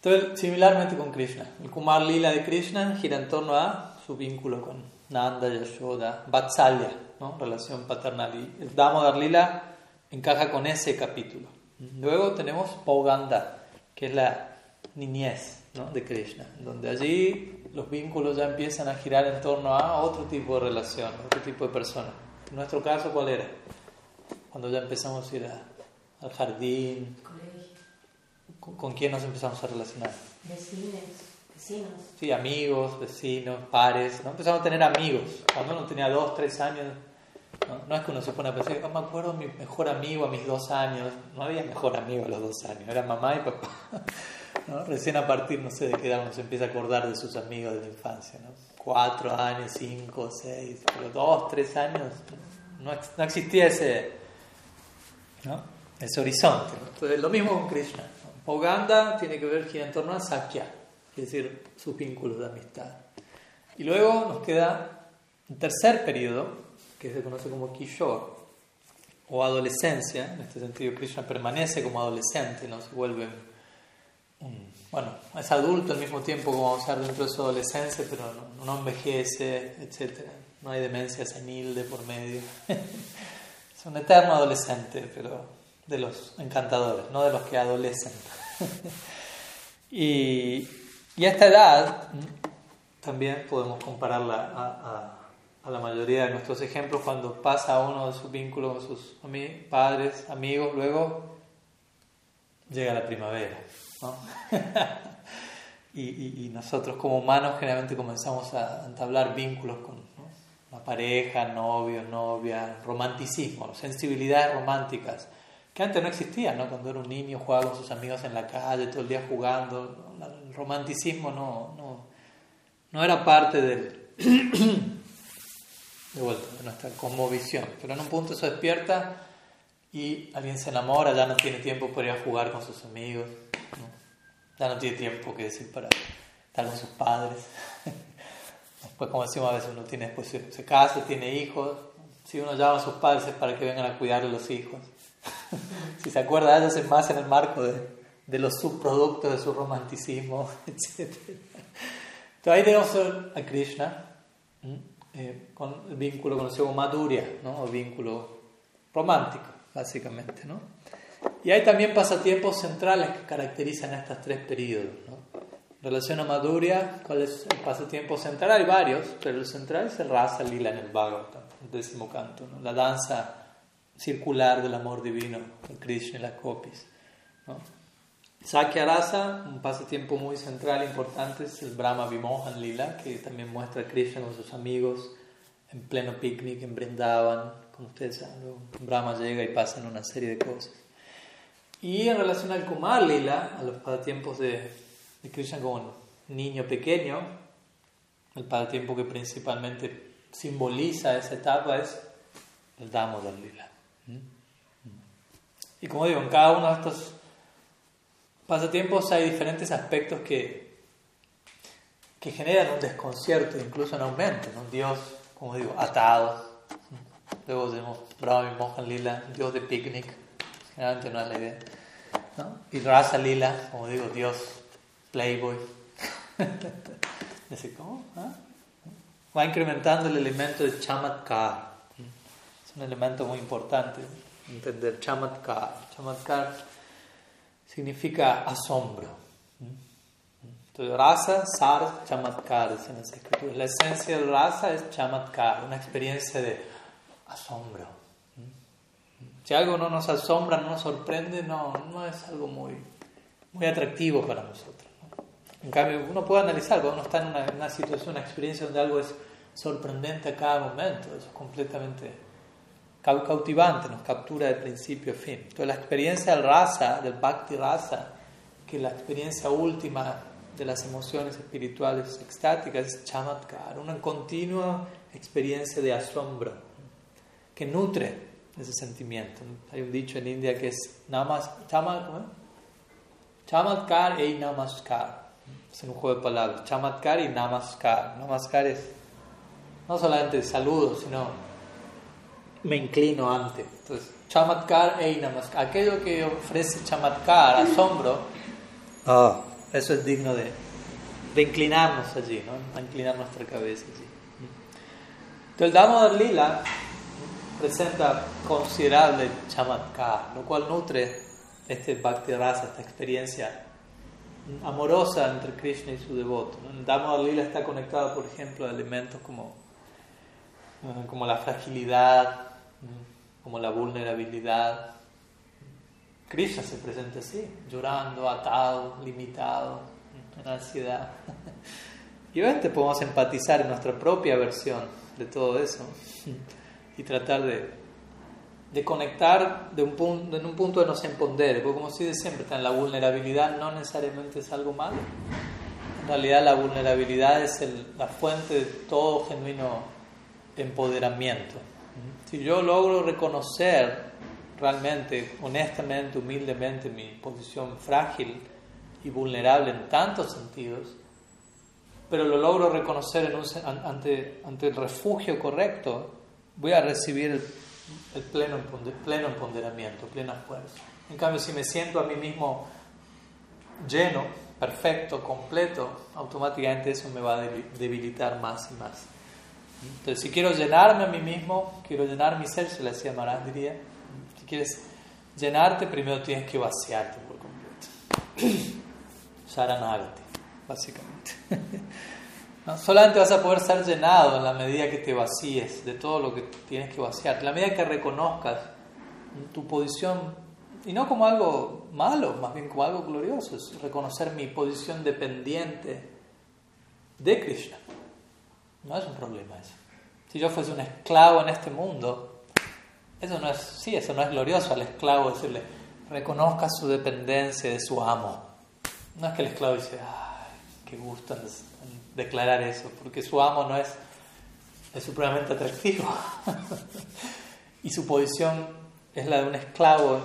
Entonces, similarmente con Krishna, el Kumar Lila de Krishna gira en torno a su vínculo con Nanda, Yashoda, Vatsalya, ¿no? relación paternal. Y el Damodar Lila encaja con ese capítulo. Luego tenemos Pauganda, que es la niñez de Krishna, donde allí los vínculos ya empiezan a girar en torno a otro tipo de relación, otro tipo de persona. En nuestro caso, ¿cuál era? Cuando ya empezamos a ir al jardín, ¿Con, quién nos empezamos a relacionar? Vecinos, vecinos. Sí, amigos, vecinos, pares. ¿no? Empezamos a tener amigos. Cuando uno tenía dos, tres años, no, es que uno se pone a pensar, oh, me acuerdo mi mejor amigo a mis dos años. No había mejor amigo a los dos años, era mamá y papá. <laughs> ¿no? Recién a partir, no sé de qué edad uno se empieza a acordar de sus amigos de la infancia. ¿no? Cuatro años, cinco, seis, pero dos, tres años, no, no existía ese, ¿no? ese horizonte. Entonces, lo mismo con Krishna. Oganda tiene que ver en torno a Sakya, es decir, sus vínculos de amistad. Y luego nos queda un tercer periodo, que se conoce como Kishore, o adolescencia, en este sentido Krishna permanece como adolescente, no se vuelve bueno, es adulto al mismo tiempo como vamos a ver dentro de su adolescencia, pero no, no envejece, etc. No hay demencia senil de por medio. <laughs> es un eterno adolescente, pero de los encantadores, no de los que adolecen. <laughs> y, y a esta edad también podemos compararla a a la mayoría de nuestros ejemplos cuando pasa uno de sus vínculos con sus padres, amigos, luego llega la primavera. <laughs> y, y, nosotros como humanos generalmente comenzamos a entablar vínculos con la pareja, novios, novias, romanticismo, sensibilidades románticas, que antes no existían, ¿no? cuando era un niño jugaba con sus amigos en la calle, todo el día jugando, el romanticismo no, no, no era parte del... de vuelta, de nuestra conmovisión. Pero en un punto se despierta y alguien se enamora, ya no tiene tiempo para ir a jugar con sus amigos, ya no tiene tiempo que decir para estar con sus padres. Después, como decimos a veces, uno tiene, después se, casa, tiene hijos. Si uno llama a sus padres es para que vengan a cuidar a los hijos. <laughs> si se acuerda, ellos es más en el marco de, de los subproductos de su romanticismo, <laughs> etc. Entonces ahí tenemos a Krishna eh, con el vínculo conocido como maduria, ¿no? o vínculo romántico, básicamente. ¿no? Y hay también pasatiempos centrales que caracterizan estos tres periodos. ¿no? En relación a maduria, ¿cuál es el pasatiempo central? Hay varios, pero el central es el rasa lila en el Bhagavatam, el décimo canto, ¿no? la danza circular del amor divino de Krishna y las copis. ¿no? Sakya Rasa, un pasatiempo muy central, importante, es el Brahma Vimohan Lila, que también muestra a Krishna con sus amigos en pleno picnic en Brindavan. Como ustedes saben, Brahma llega y pasan una serie de cosas. Y en relación al Kumar Lila, a los pasatiempos de, de Krishna como niño pequeño, el pasatiempo que principalmente simboliza esa etapa es el Damodar Lila. Y como digo, en cada uno de estos pasatiempos hay diferentes aspectos que, que generan un desconcierto, incluso un aumento. ¿no? Dios, como digo, atado. Luego tenemos Brahma y Mohan Lila, Dios de picnic. Generalmente no es la idea. Y Rasa Lila, como digo, Dios playboy. <laughs> ¿Cómo? ¿Ah? Va incrementando el elemento de chamatkar. Es un elemento muy importante entender chamatkar. Chamatkar significa asombro. Entonces, rasa, sar, chamatkar, en las escrituras. La esencia del rasa es chamatkar, una experiencia de asombro. Si algo no nos asombra, no nos sorprende, no, no es algo muy, muy atractivo para nosotros. En cambio, uno puede analizar, cuando uno está en una, una situación, una experiencia donde algo es sorprendente a cada momento, eso es completamente cautivante, nos captura de principio a fin. Entonces la experiencia del rasa, del bhakti rasa, que la experiencia última de las emociones espirituales extáticas es chamatkar, una continua experiencia de asombro que nutre ese sentimiento. Hay un dicho en India que es namas, chamatkar e namaskar. Es un juego de palabras, chamatkar y namaskar. Namaskar es no solamente saludo, sino me inclino ante. Entonces, chamatkar e namaskar. Aquello que ofrece chamatkar, asombro, ah, eso es digno de, de inclinarnos allí, ¿no? A inclinar nuestra cabeza allí. Entonces, el Damodar Lila presenta considerable chamatkar, lo cual nutre este bhakti rasa, esta experiencia amorosa entre Krishna y su devoto. ¿no? El Damodar Lila está conectado, por ejemplo, a elementos como, como la fragilidad, como la vulnerabilidad. Krishna se presenta así, llorando, atado, limitado, en ansiedad. <laughs> Y obviamente podemos empatizar en nuestra propia versión de todo eso y tratar de, de conectar de en un punto de no se porque como si de siempre, la vulnerabilidad no necesariamente es algo malo. En realidad la vulnerabilidad es la fuente de todo genuino empoderamiento. Si yo logro reconocer realmente, honestamente, humildemente mi posición frágil y vulnerable en tantos sentidos, pero lo logro reconocer ante, ante el refugio correcto voy a recibir el, pleno, pleno plena fuerza. En cambio, si me siento a mí mismo lleno, perfecto, completo, automáticamente eso me va a debilitar más y más. Entonces, si quiero llenarme a mí mismo, quiero llenar mi ser, se le decía Maharaj, diría, si quieres llenarte, primero tienes que vaciarte por completo. <clears throat> Sharanagati, básicamente. <laughs> Solamente vas a poder ser llenado en la medida que te vacíes de todo lo que tienes que vaciar, en la medida que reconozcas tu posición, y no como algo malo, más bien como algo glorioso, es reconocer mi posición dependiente de Krishna. No es un problema eso. Si yo fuese un esclavo en este mundo, eso no es, sí, eso no es glorioso al esclavo decirle, reconozca su dependencia de su amo. No es que el esclavo dice, ay, qué gusto declarar eso, porque su amo no es, es supremamente atractivo. <laughs> y su posición es la de un esclavo,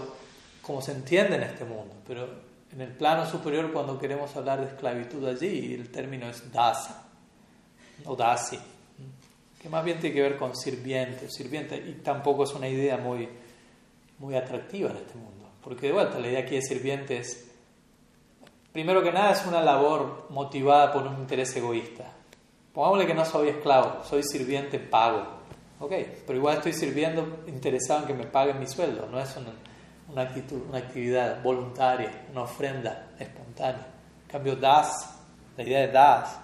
como se entiende en este mundo. Pero en el plano superior, cuando queremos hablar de esclavitud allí, el término es dasa o dasi, que más bien tiene que ver con sirviente, sirviente, y tampoco es una idea muy, muy atractiva en este mundo. Porque de vuelta, la idea aquí de sirviente es primero que nada es una labor motivada por un interés egoísta. Pongámosle que no soy esclavo, soy sirviente pago. Ok, pero igual estoy sirviendo interesado en que me paguen mi sueldo, no es una, actitud, una actividad voluntaria, una ofrenda espontánea. En cambio, das, la idea de das.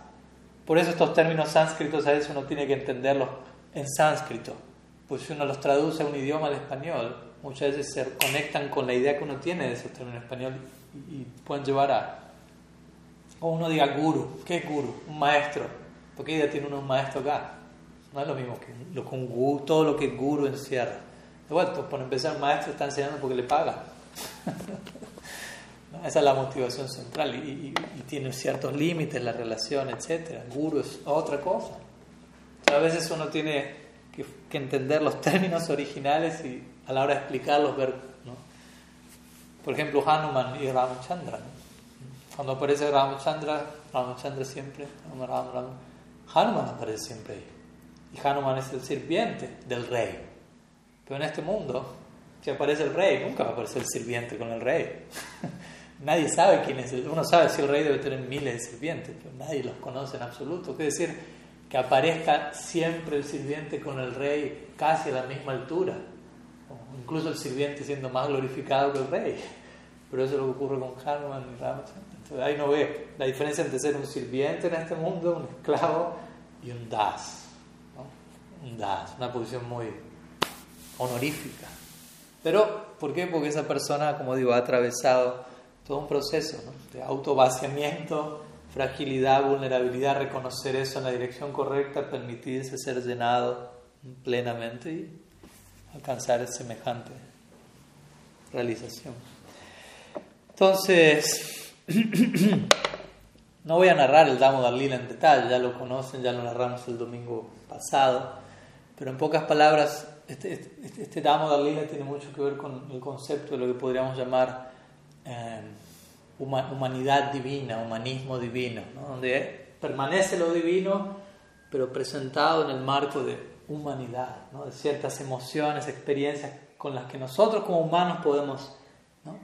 Por eso estos términos sánscritos a veces uno tiene que entenderlos en sánscrito. Pues si uno los traduce a un idioma al español, muchas veces se conectan con la idea que uno tiene de esos términos en español y pueden llevar a... O uno diga guru, ¿qué es guru? Un maestro. ¿Por qué ya tiene uno un maestro acá? No es lo mismo que lo con guru, todo lo que guru encierra. De vuelta, por empezar, el maestro está enseñando porque le paga. <laughs> Esa es la motivación central y, tiene ciertos límites la relación, etc. Guru es otra cosa. a veces uno tiene que, que, entender los <laughs> términos originales y a la hora de explicarlos ver por ejemplo, Hanuman y Ramachandra. Cuando aparece Ramachandra, Ramachandra siempre, Hanuman aparece siempre ahí. Y Hanuman es el sirviente del rey. Pero en este mundo, si aparece el rey, nunca va a aparecer el sirviente con el rey. <laughs> nadie sabe quién es. Uno sabe si el rey debe tener miles de sirvientes, pero nadie los conoce en absoluto. Es decir, que aparezca siempre el sirviente con el rey casi a la misma altura incluso el sirviente siendo más glorificado que el rey. Pero eso es lo que ocurre con Hanuman y Ramachandra. Entonces ahí no ve la diferencia entre ser un sirviente en este mundo, un esclavo, y un das. Un das, una posición muy honorífica. Pero, ¿por qué? Porque esa persona, como digo, ha atravesado todo un proceso de autovaciamiento, fragilidad, vulnerabilidad, reconocer eso en la dirección correcta, permitirse ser llenado plenamente y alcanzar semejante realización. Entonces, <clears throat> no voy a narrar el Damo Lila en detalle, ya lo conocen, ya lo narramos el domingo pasado, pero en pocas palabras, este, este, este Damo Lila tiene mucho que ver con el concepto de lo que podríamos llamar eh, humanidad divina, humanismo divino, donde permanece lo divino, pero presentado en el marco de humanidad, de ciertas emociones, experiencias con las que nosotros como humanos podemos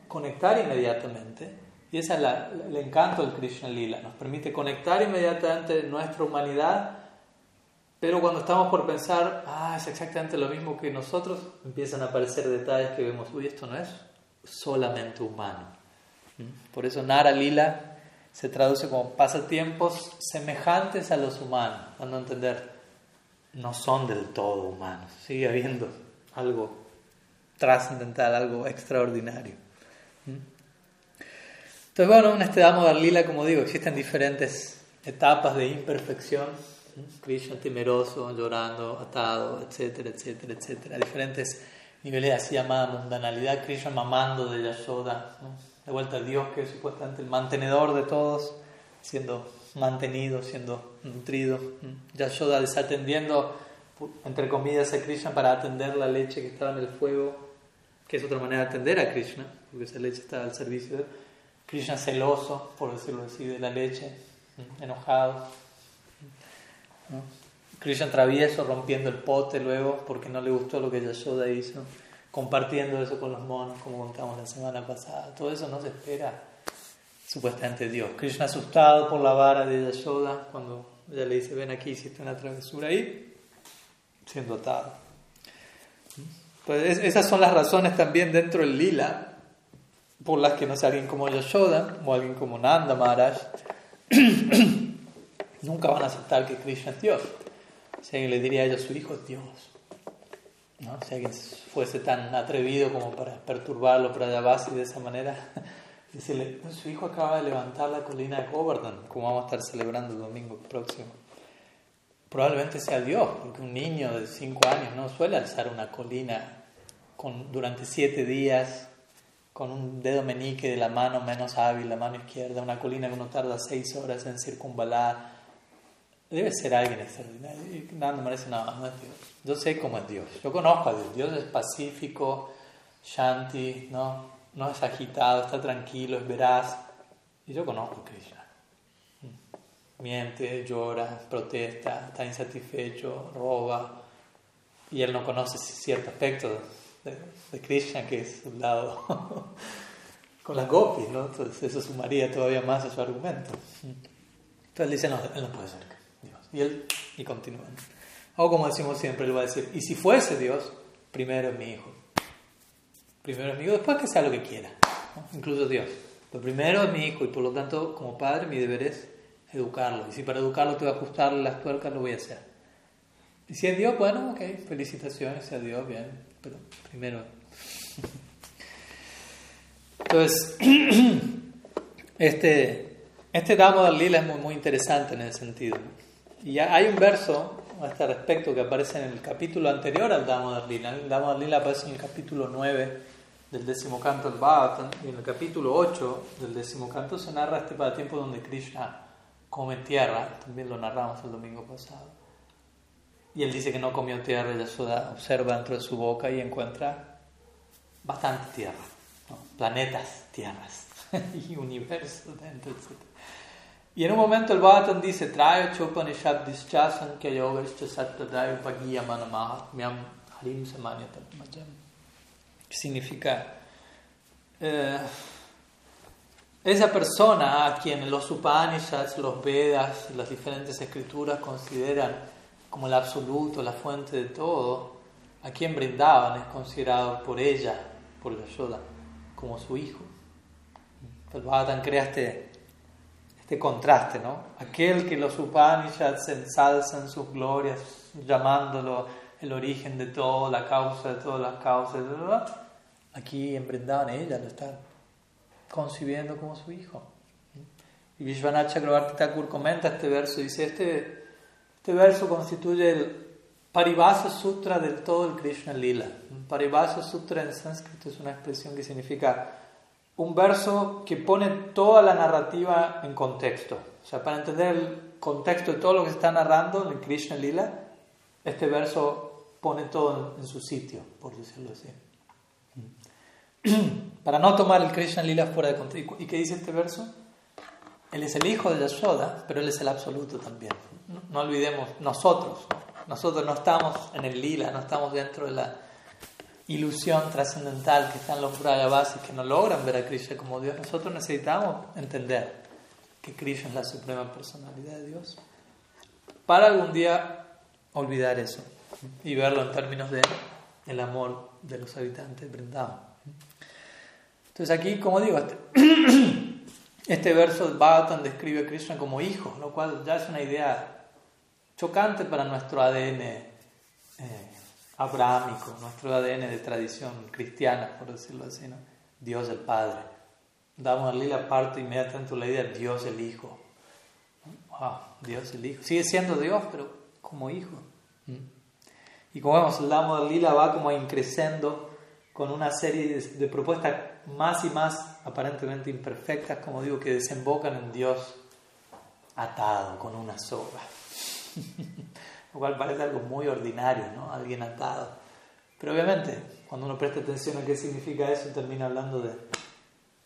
conectar inmediatamente. Y ese es el encanto del Krishna Lila, nos permite conectar inmediatamente nuestra humanidad, pero cuando estamos por pensar, ah, es exactamente lo mismo que nosotros, empiezan a aparecer detalles que vemos, uy, esto no es solamente humano. ¿Mm? Por eso Nara Lila se traduce como pasatiempos semejantes a los humanos, dando a entender no son del todo humanos. Sigue habiendo algo trascendental, algo extraordinario. ¿Mm? Entonces, bueno, en este Damo Lila, como digo, existen diferentes etapas de imperfección. ¿Mm? Krishna temeroso, llorando, atado, etcétera, etcétera, etcétera. Diferentes niveles de así llamada mundanalidad. Krishna mamando de Yashoda. De vuelta a Dios, que es supuestamente el mantenedor de todos, siendo mantenido, siendo nutrido. Yashoda desatendiendo, entre comillas, a Krishna para atender la leche que estaba en el fuego, que es otra manera de atender a Krishna, porque esa leche está al servicio de Krishna celoso, por decirlo así, de la leche, enojado. Krishna travieso rompiendo el pote luego porque no le gustó lo que Yashoda hizo, compartiendo eso con los monos como contamos la semana pasada. Todo eso no se espera supuestamente Dios. Krishna asustado por la vara de Yashoda cuando ella le dice ven aquí hiciste una travesura ahí, siendo atado. Pues esas son las razones también dentro del lila por las que no sea alguien como Yashoda o alguien como Nanda Maharaj <clears throat> nunca van a aceptar que Krishna es Dios. Si alguien le diría a ellos, su hijo Dios. ¿no? Si alguien fuese tan atrevido como para perturbarlo para y de esa manera, <laughs> decirle, su hijo acaba de levantar la colina de Govardhan, como vamos a estar celebrando el domingo próximo. Probablemente sea Dios, porque un niño de 5 años no suele alzar una colina con, durante 7 días con un dedo meñique de la mano menos hábil, la mano izquierda, una colina que uno tarda 6 horas en circunvalar Debe ser alguien extraordinario. Y nada, me parece, no, no es Dios. Yo sé cómo es Dios. Yo conozco a Dios. Dios es pacífico, shanti, ¿no? no es agitado, está tranquilo, es veraz. Y yo conozco a Krishna. Miente, llora, protesta, está insatisfecho, roba. Y él no conoce cierto aspecto de, Krishna, que es un lado <laughs> con las gopis, ¿no? Entonces eso sumaría todavía más a su argumento. Entonces dice, no, él no puede ser y él, y continúa. O como decimos siempre, él va a decir, y si fuese Dios, primero es mi hijo. Primero es mi hijo, después que sea lo que quiera, incluso Dios. Lo primero es mi hijo y por lo tanto, como padre, mi deber es educarlo. Y si para educarlo tengo que ajustarle las tuercas, lo voy a hacer. Y si es Dios, bueno, ok, felicitaciones, sea Dios, bien, pero primero. Entonces, <clears throat> este, este Damo del Lila es muy, muy interesante en ese sentido. Y hay un verso a este respecto que aparece en el capítulo anterior al Damodar Lila. El Damodar Lila aparece en el capítulo 9 del décimo canto del Bhagavatam y en el capítulo 8 del décimo canto se narra este tiempo donde Krishna come tierra, también lo narramos el domingo pasado. Y él dice que no comió tierra, Yashoda observa dentro de su boca y encuentra bastante tierra, planetas, tierras <laughs> y universos dentro, etc. Y en un momento el Bhattan dice, trae chopanishad sankhya yogaschya sattadaya manamahatmyam harim samanyatamayam. Que significa, eh, esa persona a quien los Upanishads, los Vedas, las diferentes escrituras consideran como el absoluto, la fuente de todo, a quien brindaban es considerado por ella, por Yashoda, como su hijo. El Bhattan crea este este contraste, ¿no? Aquel que los Upanishads ensalzan sus glorias, llamándolo el origen de todo, la causa de todas las causas, aquí en Brindavan ella lo está concibiendo como su hijo. Y Vishwanath Chakrabarti Thakur comenta este verso, dice, este, este verso constituye el Paribhasa Sutra del todo el Krishna Lila. Paribhasa Sutra en sánscrito es una expresión que significa un verso que pone toda la narrativa en contexto. O sea, para entender el contexto de todo lo que se está narrando en Krishna Lila, este verso pone todo en, su sitio, por decirlo así. <clears throat> para no tomar el Krishna Lila fuera de contexto. ¿Y qué dice este verso? Él es el hijo de Yashoda, pero él es el absoluto también. No, olvidemos, nosotros, nosotros no estamos en el lila, no estamos dentro de la ilusión trascendental que están los Brayavasis que no logran ver a Krishna como Dios, nosotros necesitamos entender que Krishna es la suprema personalidad de Dios para algún día olvidar eso y verlo en términos de el amor de los habitantes de Vrindavan. Entonces aquí, como digo, este, <clears throat> este verso de Bhagavatam describe a Krishna como hijo, lo cual ya es una idea chocante para nuestro ADN abrahámico, nuestro ADN de tradición cristiana, por decirlo así, ¿no? Dios el Padre. Damos la parte inmediatamente la idea de Dios el Hijo. Dios el Hijo. Sigue siendo Dios, pero como Hijo. ¿Mm? Y como vemos, el Damo de Lila va como increciendo con una serie de, de, propuestas más y más aparentemente imperfectas, como digo, que desembocan en Dios atado con una soga. <laughs> lo cual parece algo muy ordinario, ¿no? Alguien atado. Pero obviamente, cuando uno presta atención a qué significa eso, termina hablando de,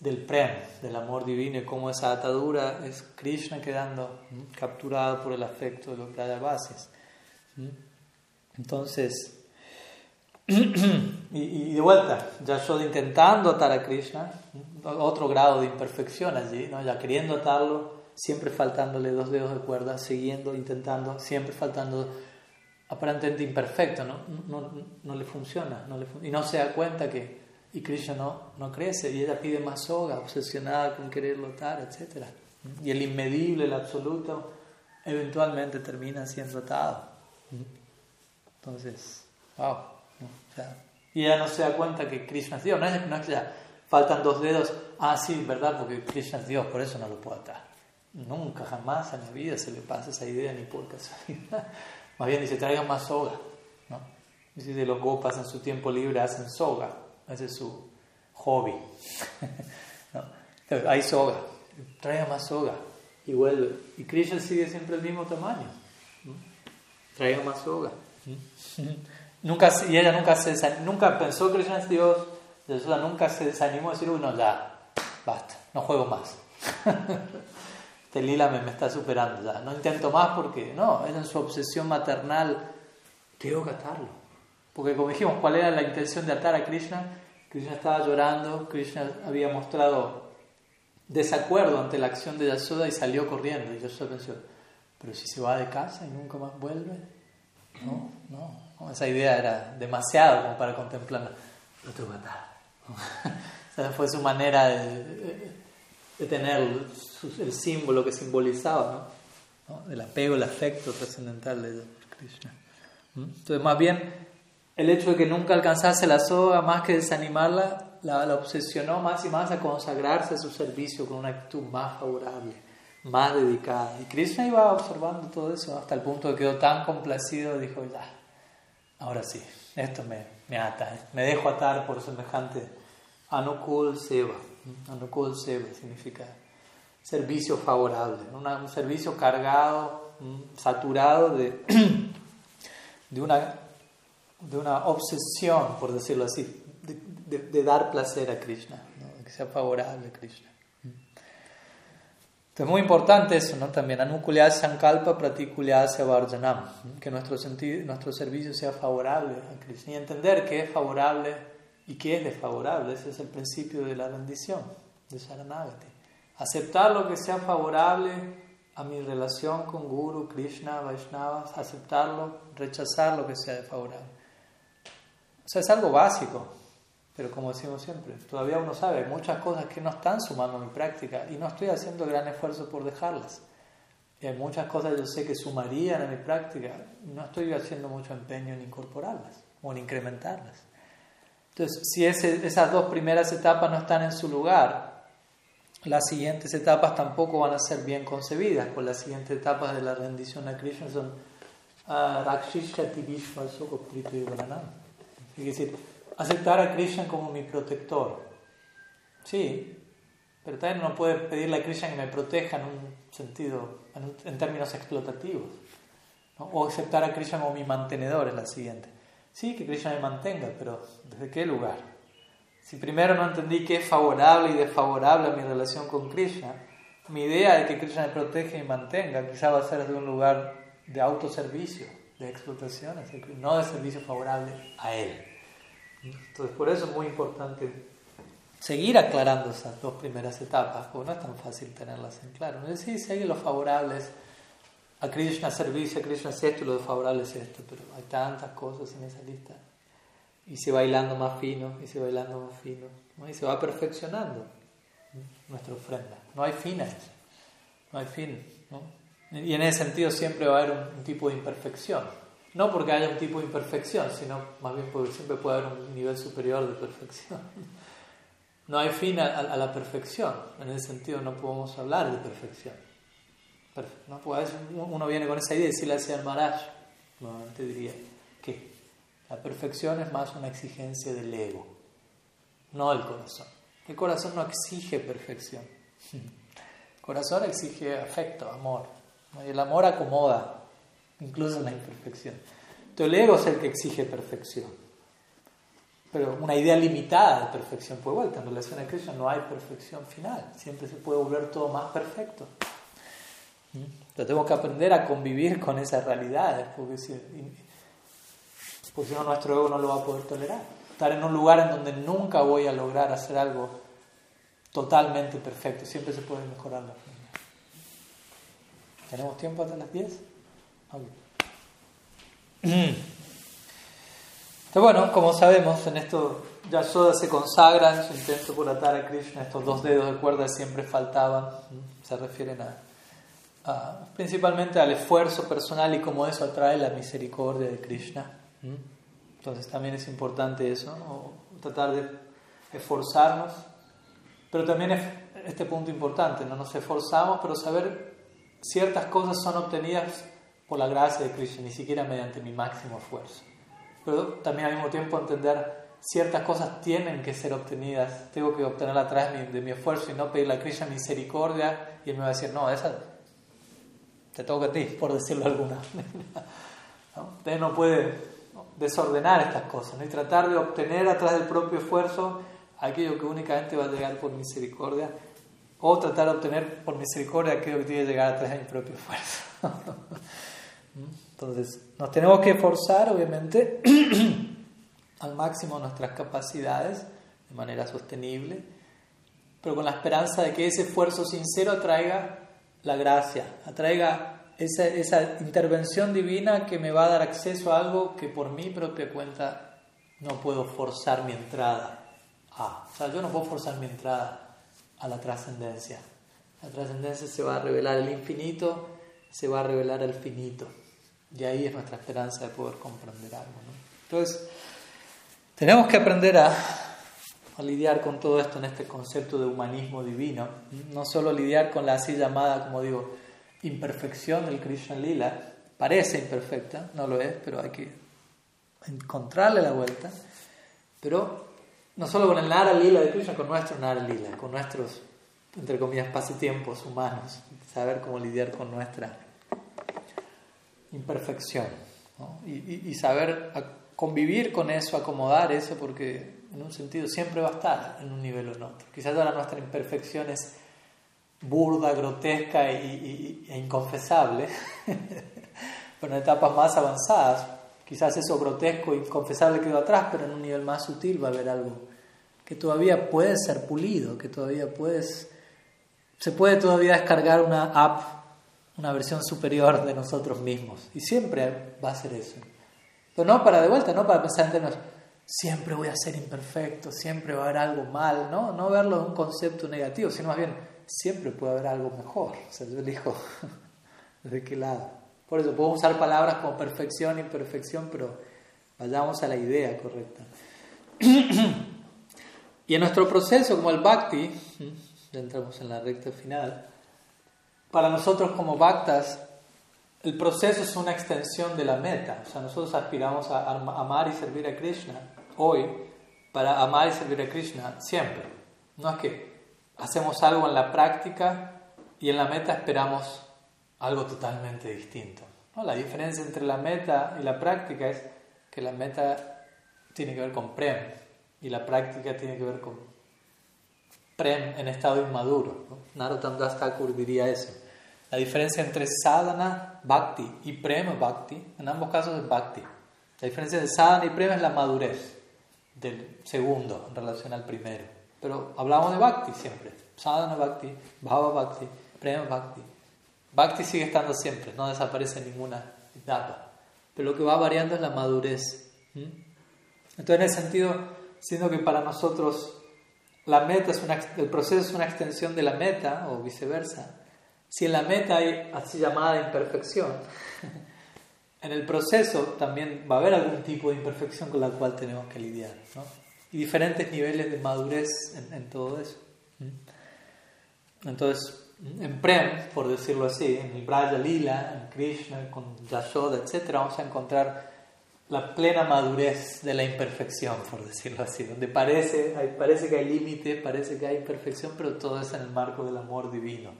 del prem, del amor divino y cómo esa atadura es Krishna quedando capturado por el afecto de los bases Entonces, <clears throat> y, de vuelta, ya yo intentando atar a Krishna, otro grado de imperfección allí, ¿no? ya queriendo atarlo, siempre faltándole dos dedos de cuerda, siguiendo, intentando, siempre faltando, aparentemente imperfecto, ¿no? No, no, le funciona, no le y no se da cuenta que y Krishna no, no crece y ella pide más soga, obsesionada con quererlo atar, etc. Y el inmedible, el absoluto, eventualmente termina siendo atado. Entonces, wow. y ella no se da cuenta que Krishna es Dios, no es, no es que ya faltan dos dedos, ah, sí, ¿verdad? Porque Krishna es Dios, por eso no lo puedo atar. Nunca, jamás en la vida se le pasa esa idea ni por casualidad. <laughs> Más bien dice, traigan más soga. ¿no? Dice, los gopas en su tiempo libre hacen soga. Ese es su hobby. <laughs> ¿no? hay soga. Traigan más soga. Y vuelve. Y Krishna sigue siempre el mismo tamaño. Traigan más soga. <laughs> nunca, y ella nunca, se, nunca pensó que Krishna es Dios. nunca se desanimó a decir, uy, no, ya, basta, no juego más. Este lila me, está superando ya, no intento más porque, no, es en su obsesión maternal, tengo que atarlo. Porque como dijimos, ¿cuál era la intención de atar a Krishna? Krishna estaba llorando, Krishna había mostrado desacuerdo ante la acción de Yashoda y salió corriendo. Y Yashoda pensó, pero si se va de casa y nunca más vuelve, no, no, esa idea era demasiado como para contemplarla. Lo tengo que atar. <laughs> Esa fue su manera de, de tener el símbolo que simbolizaba, ¿no? el apego, el afecto trascendental de Krishna. ¿Mm? Entonces, más bien, el hecho de que nunca alcanzase la soga, más que desanimarla, la, la, obsesionó más y más a consagrarse a su servicio con una actitud más favorable, más dedicada. Y Krishna iba observando todo eso hasta el punto que quedó tan complacido, dijo, ya, ahora sí, esto me, me ata, me dejo atar por semejante Anukul Seva. ¿Mm? Anukul Seva significa servicio favorable, un servicio cargado, saturado de, <clears throat> de, una, de una obsesión, por decirlo así, de, dar placer a Krishna, que sea favorable a Krishna. Entonces, muy importante eso, ¿no? También, anukulyas sankalpa praticulyas varjanam, que nuestro, sentido, nuestro servicio sea favorable a Krishna y entender qué es favorable y qué es desfavorable. Ese es el principio de la rendición, de Saranagati aceptar lo que sea favorable a mi relación con Guru, Krishna, Vaishnavas, aceptarlo, rechazar lo que sea desfavorable. O sea, es algo básico, pero como decimos siempre, todavía uno sabe, hay muchas cosas que no están sumando a mi práctica y no estoy haciendo gran esfuerzo por dejarlas. Y hay muchas cosas que yo sé que sumarían a mi práctica no estoy haciendo mucho empeño en incorporarlas o en incrementarlas. Entonces, si esas dos primeras etapas no están en su lugar, las siguientes etapas tampoco van a ser bien concebidas, pues las siguientes etapas de la rendición a Krishna son ah, Es decir, aceptar a Krishna como mi protector. Sí, pero también no puede pedirle a Krishna que me proteja en un sentido, en, términos explotativos. O aceptar a Krishna como mi mantenedor es la siguiente. Sí, que Krishna me mantenga, pero ¿desde qué lugar? Si primero no entendí qué es favorable y desfavorable a mi relación con Krishna, mi idea de que Krishna me protege y mantenga quizá va a ser desde un lugar de autoservicio, de explotación, no de servicio favorable a Él. Entonces, por eso es muy importante seguir aclarando esas dos primeras etapas, porque no es tan fácil tenerlas en claro. No decir, hay los favorables a Krishna servicio, a Krishna es esto lo desfavorable es esto, pero hay tantas cosas en esa lista y se va bailando más fino, y se va bailando más fino, y se va perfeccionando nuestra ofrenda. No hay fin a eso, no hay fin. Y en ese sentido siempre va a haber un, tipo de imperfección. No porque haya un tipo de imperfección, sino más bien porque siempre puede haber un nivel superior de perfección. No hay fin a, la perfección. En ese sentido no podemos hablar de perfección. ¿No? Porque uno viene con esa idea y decirle hacia el Maharaj, te diría, que la perfección es más una exigencia del ego, no del corazón. El corazón no exige perfección. El corazón exige afecto, amor. Y el amor acomoda, incluso en la imperfección. Entonces el ego es el que exige perfección. Pero una idea limitada de perfección. Pues vuelta, en relación a Krishna no hay perfección final. Siempre se puede volver todo más perfecto. Pero tengo que aprender a convivir con esas realidades, porque si, porque si no nuestro ego no lo va a poder tolerar. Estar en un lugar en donde nunca voy a lograr hacer algo totalmente perfecto, siempre se puede mejorar la ¿Tenemos tiempo hasta las 10? <clears throat> Entonces, bueno, como sabemos, en esto Yashoda se consagra en su intento por atar a Krishna, estos dos dedos de cuerda siempre faltaban, se refieren a, principalmente al esfuerzo personal y cómo eso atrae la misericordia de Krishna. Entonces también es importante eso, tratar de esforzarnos, pero también es este punto importante, no nos esforzamos, pero saber ciertas cosas son obtenidas por la gracia de Krishna, ni siquiera mediante mi máximo esfuerzo. Pero también al mismo tiempo entender ciertas cosas tienen que ser obtenidas, tengo que obtenerlas a través de mi, esfuerzo y no pedirle a Krishna misericordia y él me va a decir, no, esa te toca a ti, por decirlo de alguna <laughs> manera. Usted no puede desordenar estas cosas ¿no? y tratar de obtener a través del propio esfuerzo aquello que únicamente va a llegar por misericordia o tratar de obtener por misericordia aquello que tiene que llegar a través de mi propio esfuerzo. <laughs> Entonces, nos tenemos que esforzar, obviamente, <clears throat> al máximo nuestras capacidades de manera sostenible, pero con la esperanza de que ese esfuerzo sincero atraiga la gracia, atraiga esa, esa intervención divina que me va a dar acceso a algo que por mi propia cuenta no puedo forzar mi entrada a. O sea, yo no puedo forzar mi entrada a la trascendencia. La trascendencia se va a revelar el infinito, se va a revelar el finito. Y ahí es nuestra esperanza de poder comprender algo. Entonces, tenemos que aprender a, a, lidiar con todo esto en este concepto de humanismo divino. No solo lidiar con la así llamada, como digo, imperfección del Krishna Lila. Parece imperfecta, no lo es, pero hay que encontrarle la vuelta. Pero no solo con el Nara Lila de Krishna, con nuestro Nara Lila, con nuestros, entre comillas, pasatiempos humanos. Saber cómo lidiar con nuestra imperfección y, saber convivir con eso, acomodar eso, porque en un sentido siempre va a estar en un nivel o en otro. Quizás ahora nuestra imperfección es burda, grotesca e inconfesable, <laughs> pero en etapas más avanzadas, quizás eso grotesco e inconfesable quedó atrás, pero en un nivel más sutil va a haber algo que todavía puede ser pulido, que todavía puedes, se puede todavía descargar una app una versión superior de nosotros mismos. Y siempre va a ser eso. Pero no para de vuelta, no para pensar en términos, siempre voy a ser imperfecto, siempre va a haber algo mal, ¿no? No verlo en un concepto negativo, sino más bien, siempre puede haber algo mejor. O sea, yo elijo <laughs> de qué lado. Por eso podemos usar palabras como perfección, imperfección, pero vayamos a la idea correcta. <clears throat> y en nuestro proceso, como el bhakti, ya entramos en la recta final, para nosotros como bhaktas, el proceso es una extensión de la meta. O sea, nosotros aspiramos a amar y servir a Krishna hoy para amar y servir a Krishna siempre. No es que hacemos algo en la práctica y en la meta esperamos algo totalmente distinto. La diferencia entre la meta y la práctica es que la meta tiene que ver con prem y la práctica tiene que ver con prem en estado inmaduro. ¿no? Narottam Das Thakur diría eso. La diferencia entre sadhana, bhakti y prema, bhakti, en ambos casos es bhakti. La diferencia de sadhana y prema es la madurez del segundo en relación al primero. Pero hablamos de bhakti siempre. Sadhana bhakti, bhava bhakti, prema bhakti. Bhakti sigue estando siempre, no desaparece en ninguna etapa. Pero lo que va variando es la madurez. Entonces, en ese sentido, siendo que para nosotros la meta es una, el proceso es una extensión de la meta o viceversa, si en la meta hay así llamada imperfección, <laughs> en el proceso también va a haber algún tipo de imperfección con la cual tenemos que lidiar. ¿no? Y diferentes niveles de madurez en, todo eso. Entonces, en Prem, por decirlo así, en el Braja Lila, en Krishna, con Yashoda, etc., vamos a encontrar la plena madurez de la imperfección, por decirlo así, donde parece, parece que hay límites, parece que hay imperfección, pero todo es en el marco del amor divino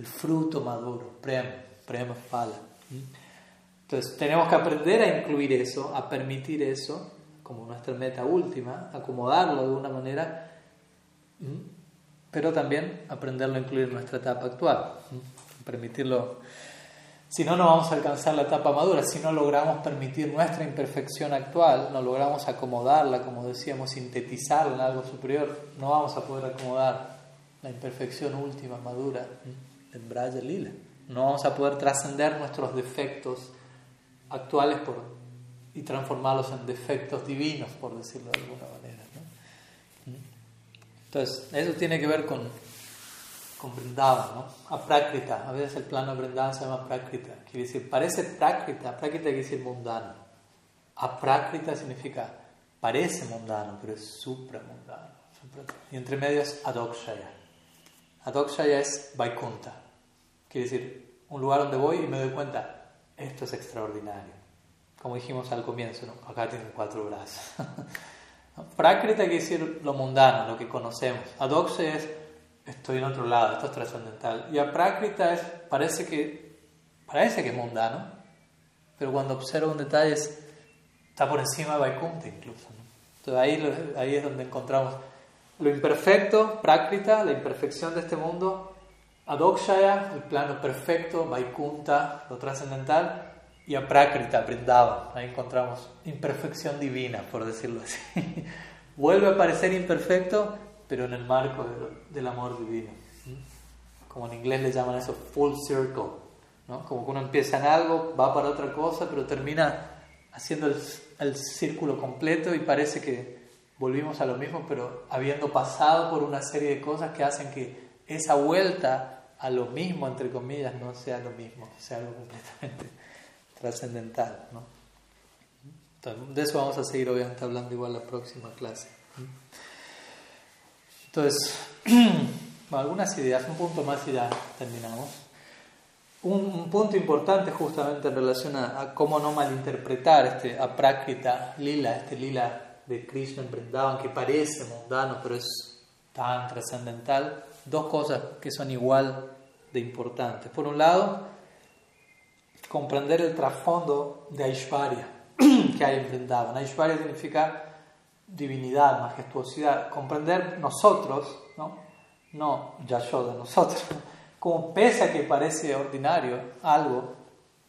el fruto maduro, prema, prema fala. Entonces tenemos que aprender a incluir eso, a permitir eso como nuestra meta última, acomodarlo de una manera, pero también aprenderlo a incluir en nuestra etapa actual, permitirlo Si no, no vamos a alcanzar la etapa madura. Si no logramos permitir nuestra imperfección actual, no logramos acomodarla, como decíamos, sintetizarla en algo superior, no vamos a poder acomodar la imperfección última, madura, en Braya Lila. No vamos a poder trascender nuestros defectos actuales por, y transformarlos en defectos divinos, por decirlo de alguna manera. Entonces, eso tiene que ver con con Vrindavan, ¿no? Aprákrita. A veces el plano de Vrindavan se llama Prakrita. Quiere decir, parece Prakrita. Prakrita quiere decir mundano. Aprákrita significa, parece mundano, pero es supramundano. Y entre medio es Adokshaya. Adokshaya es Vaikunta. Quiere decir, un lugar donde voy y me doy cuenta, esto es extraordinario. Como dijimos al comienzo, ¿no? acá tienen cuatro brazos. <laughs> Prakrita quiere decir lo mundano, lo que conocemos. Adokshaya es estoy en otro lado, esto es trascendental. Y aprákrita es, parece que, parece que es mundano, pero cuando observo un detalle está por encima de Vaikunta incluso. Entonces ahí, ahí es donde encontramos lo imperfecto, prákrita, la imperfección de este mundo, adokshaya, el plano perfecto, Vaikunta, lo trascendental, y aprákrita, brindaba. Ahí encontramos imperfección divina, por decirlo así. <laughs> Vuelve a parecer imperfecto, pero en el marco del amor divino. Como en inglés le llaman eso full circle, ¿no? como que uno empieza en algo, va para otra cosa, pero termina haciendo el, el círculo completo y parece que volvimos a lo mismo, pero habiendo pasado por una serie de cosas que hacen que esa vuelta a lo mismo, entre comillas, no sea lo mismo, sea algo completamente <laughs> trascendental. ¿no? Entonces, de eso vamos a seguir obviamente hablando igual la próxima clase. Entonces, <clears throat> algunas ideas, un punto más y ya terminamos. Un, punto importante justamente en relación a, cómo no malinterpretar este aprákrita lila, este lila de Krishna en Vrindavan que parece mundano pero es tan trascendental. Dos cosas que son igual de importantes. Por un lado, comprender el trasfondo de Aishwarya <clears throat> que hay en Vrindavan. Aishwarya significa divinidad, majestuosidad, comprender nosotros, ¿no? No de nosotros, <laughs> como pese a que parece ordinario algo,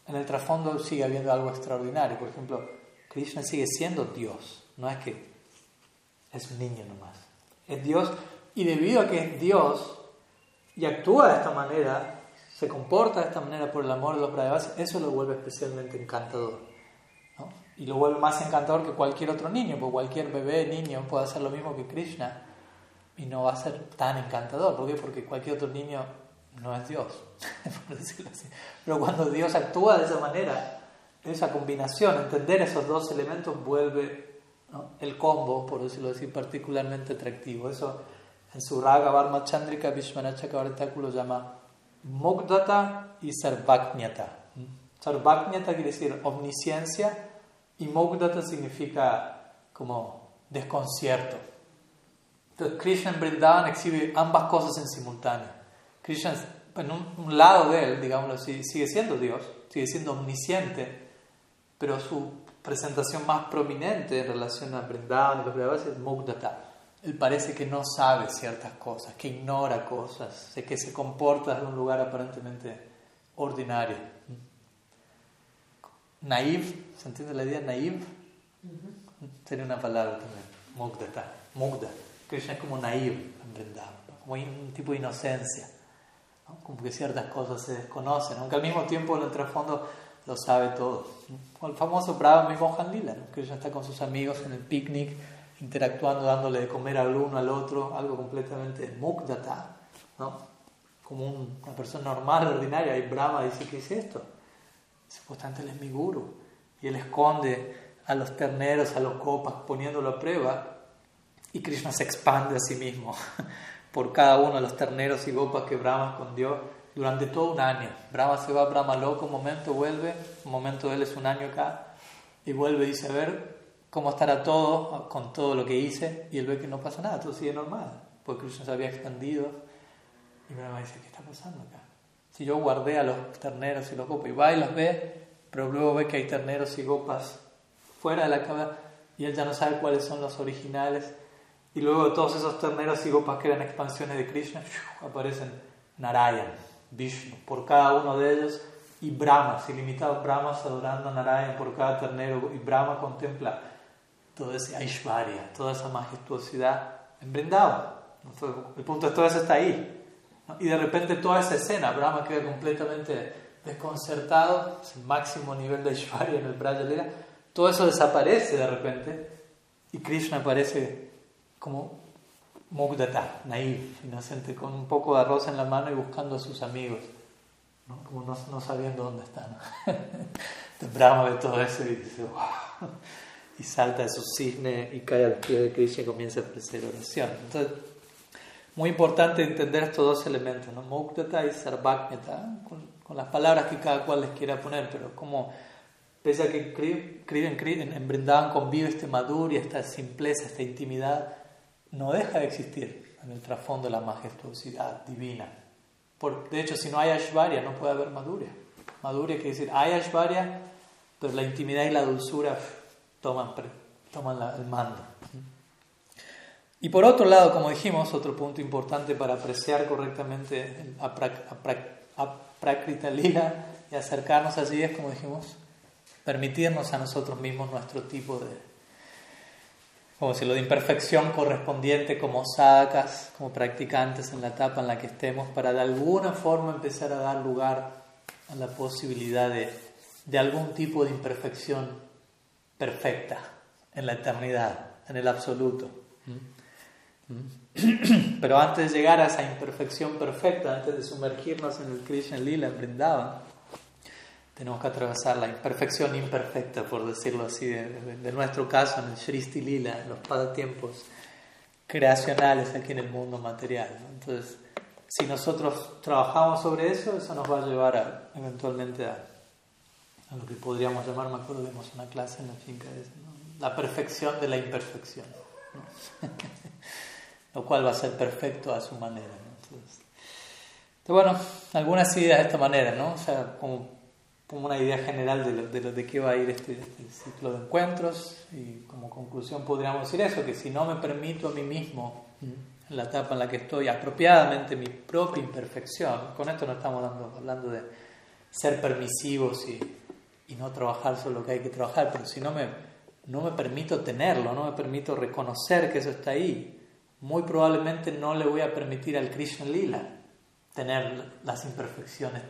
en el trasfondo sigue habiendo algo extraordinario. Por ejemplo, Krishna sigue siendo Dios, no es que es un niño nomás. Es Dios y debido a que es Dios y actúa de esta manera, se comporta de esta manera por el amor de los Brahmas, eso lo vuelve especialmente encantador y lo vuelve más encantador que cualquier otro niño, porque cualquier bebé, niño puede hacer lo mismo que Krishna y no va a ser tan encantador. ¿Por qué? Porque cualquier otro niño no es Dios. <laughs> Pero cuando Dios actúa de esa manera, esa combinación, entender esos dos elementos vuelve el combo, por decirlo así, particularmente atractivo. Eso en su Raga Varma Chandrika Vishwanath lo llama Mogdata y Sarvaknyata. Sarvaknyata quiere decir omnisciencia y Mogdata significa como desconcierto. Entonces Krishna en Vrindavan exhibe ambas cosas en simultáneo. Krishna en un, lado de él, digámoslo así, sigue siendo Dios, sigue siendo omnisciente, pero su presentación más prominente en relación a Vrindavan y los Brahmas es Mogdata. Él parece que no sabe ciertas cosas, que ignora cosas, que se comporta en un lugar aparentemente ordinario. Naive, ¿se entiende la idea? Naive. Sería una palabra también. Mugdata. Mugda. Krishna es como naive como un tipo de inocencia. Como que ciertas cosas se desconocen, aunque al mismo tiempo en el trasfondo lo sabe todo. El famoso Brahma Mohan Lila, ¿no? Krishna está con sus amigos en el picnic, interactuando, dándole de comer al uno al otro, algo completamente mugdata, ¿no? como una persona normal, ordinaria, y Brahma dice, ¿qué es esto? Supuestamente él es mi guru. Y él esconde a los terneros, a los copas, poniéndolo a prueba. Y Krishna se expande a sí mismo <laughs> por cada uno de los terneros y gopas que Brahma escondió durante todo un año. Brahma se va Brahma loco, un momento vuelve, un momento él es un año acá, y vuelve y dice, a ver cómo estará todo con todo lo que hice, y él ve que no pasa nada, todo sigue normal, porque Krishna se había expandido. Y Brahma dice, ¿qué está pasando acá? Si yo guardé a los terneros y los gopas y va y los ve, pero luego ve que hay terneros y gopas fuera de la cabeza y él ya no sabe cuáles son los originales. Y luego todos esos terneros y gopas que eran expansiones de Krishna, aparecen Narayan, Vishnu. Por cada uno de ellos y Brahmas, ilimitados Brahmas adorando a Narayan por cada ternero y Brahma contempla todo ese Aishwarya, toda esa majestuosidad en Vrindavan. El punto es todo eso está ahí. Y de repente toda esa escena, Brahma queda completamente desconcertado, es el máximo nivel de Aishwarya en el Braja todo eso desaparece de repente y Krishna aparece como Mugdata, naif, inocente, con un poco de arroz en la mano y buscando a sus amigos, ¿no? como no, sabiendo dónde están. <laughs> Brahma ve todo eso y dice, wow, y salta de su cisne y cae al pie de Krishna y comienza a ofrecer oración. Entonces, muy importante entender estos dos elementos, ¿no? Mugdata y Sarvajnata, con, con, las palabras que cada cual les quiera poner, pero como, pese a que en, en Brindavan convive este madura, esta simpleza, esta intimidad, no deja de existir en el trasfondo de la majestuosidad divina. Por, de hecho, si no hay Ashvarya, no puede haber Madhurya. Madhurya quiere decir, hay Ashvarya, pero la intimidad y la dulzura toman, toman el mando. Y por otro lado, como dijimos, otro punto importante para apreciar correctamente a, Prakrita Lila y acercarnos allí es, como dijimos, permitirnos a nosotros mismos nuestro tipo de, como si lo de imperfección correspondiente como sadhakas, como practicantes en la etapa en la que estemos, para de alguna forma empezar a dar lugar a la posibilidad de, de algún tipo de imperfección perfecta en la eternidad, en el absoluto. Pero antes de llegar a esa imperfección perfecta, antes de sumergirnos en el Krishna Lila, Vrindavan, tenemos que atravesar la imperfección imperfecta, por decirlo así, de, nuestro caso en el Shristi Lila, en los pasatiempos creacionales aquí en el mundo material. Entonces, si nosotros trabajamos sobre eso, eso nos va a llevar a, eventualmente a, a lo que podríamos llamar, me acuerdo, vimos una clase en la finca, la perfección de la imperfección. <laughs> lo cual va a ser perfecto a su manera. Entonces, bueno, algunas ideas de esta manera, ¿no? O sea, como, como una idea general de, lo, de, de qué va a ir este, este, ciclo de encuentros y como conclusión podríamos decir eso, que si no me permito a mí mismo, en la etapa en la que estoy, apropiadamente mi propia imperfección, con esto no estamos hablando de ser permisivos y, y no trabajar sobre lo que hay que trabajar, pero si no me, no me permito tenerlo, no me permito reconocer que eso está ahí, muy probablemente no le voy a permitir al Krishna Lila tener las imperfecciones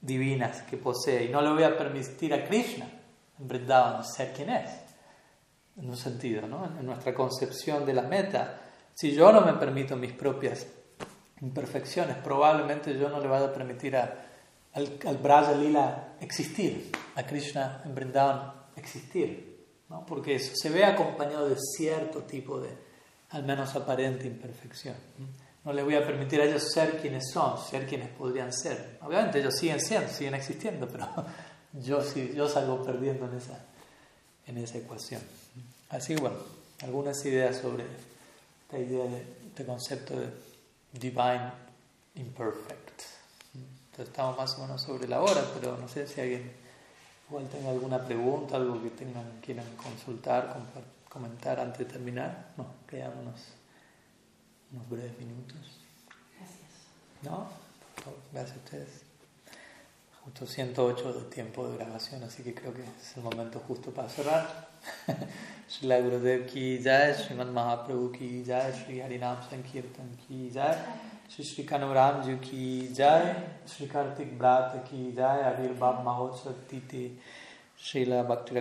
divinas que posee y no le voy a permitir a Krishna en Vrindavan ser quien es, en un sentido, ¿no? en nuestra concepción de la meta. Si yo no me permito mis propias imperfecciones, probablemente yo no le voy a permitir a, al, al Braja Lila existir, a Krishna en Vrindavan existir, ¿no? porque eso se ve acompañado de cierto tipo de al menos aparente imperfección. No les voy a permitir a ellos ser quienes son, ser quienes podrían ser. Obviamente ellos siguen siendo, siguen existiendo, pero <laughs> yo, sí, yo salgo perdiendo en esa, en esa ecuación. Así que bueno, algunas ideas sobre esta idea de este concepto de divine imperfect. Entonces estamos más o menos sobre la hora, pero no sé si alguien igual tenga alguna pregunta, algo que tengan, quieran consultar, comentar antes de terminar? No, quedan unos, unos breves minutos. Gracias. ¿No? Gracias a ustedes. Justo 108 de tiempo de grabación, así que creo que es el momento justo para cerrar. <laughs> Srila Gurudev ki jai, Sriman Mahaprabhu ki jai, Sri Harinam Sankirtan ki jai, Sri Sri Kanuram ji ki jai, Sri Kartik Brat ki jai, Avirbhav Mahotsav Titi Srila Bhakti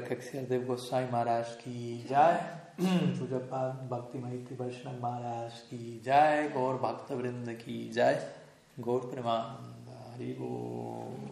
Dev Goswami Maharaj ki jai, Pujapad Bhakti Mahiti Vaishnav Maharaj ki jai, Gaur Bhakta Vrinda ki jai, Gaur Premananda Haribo.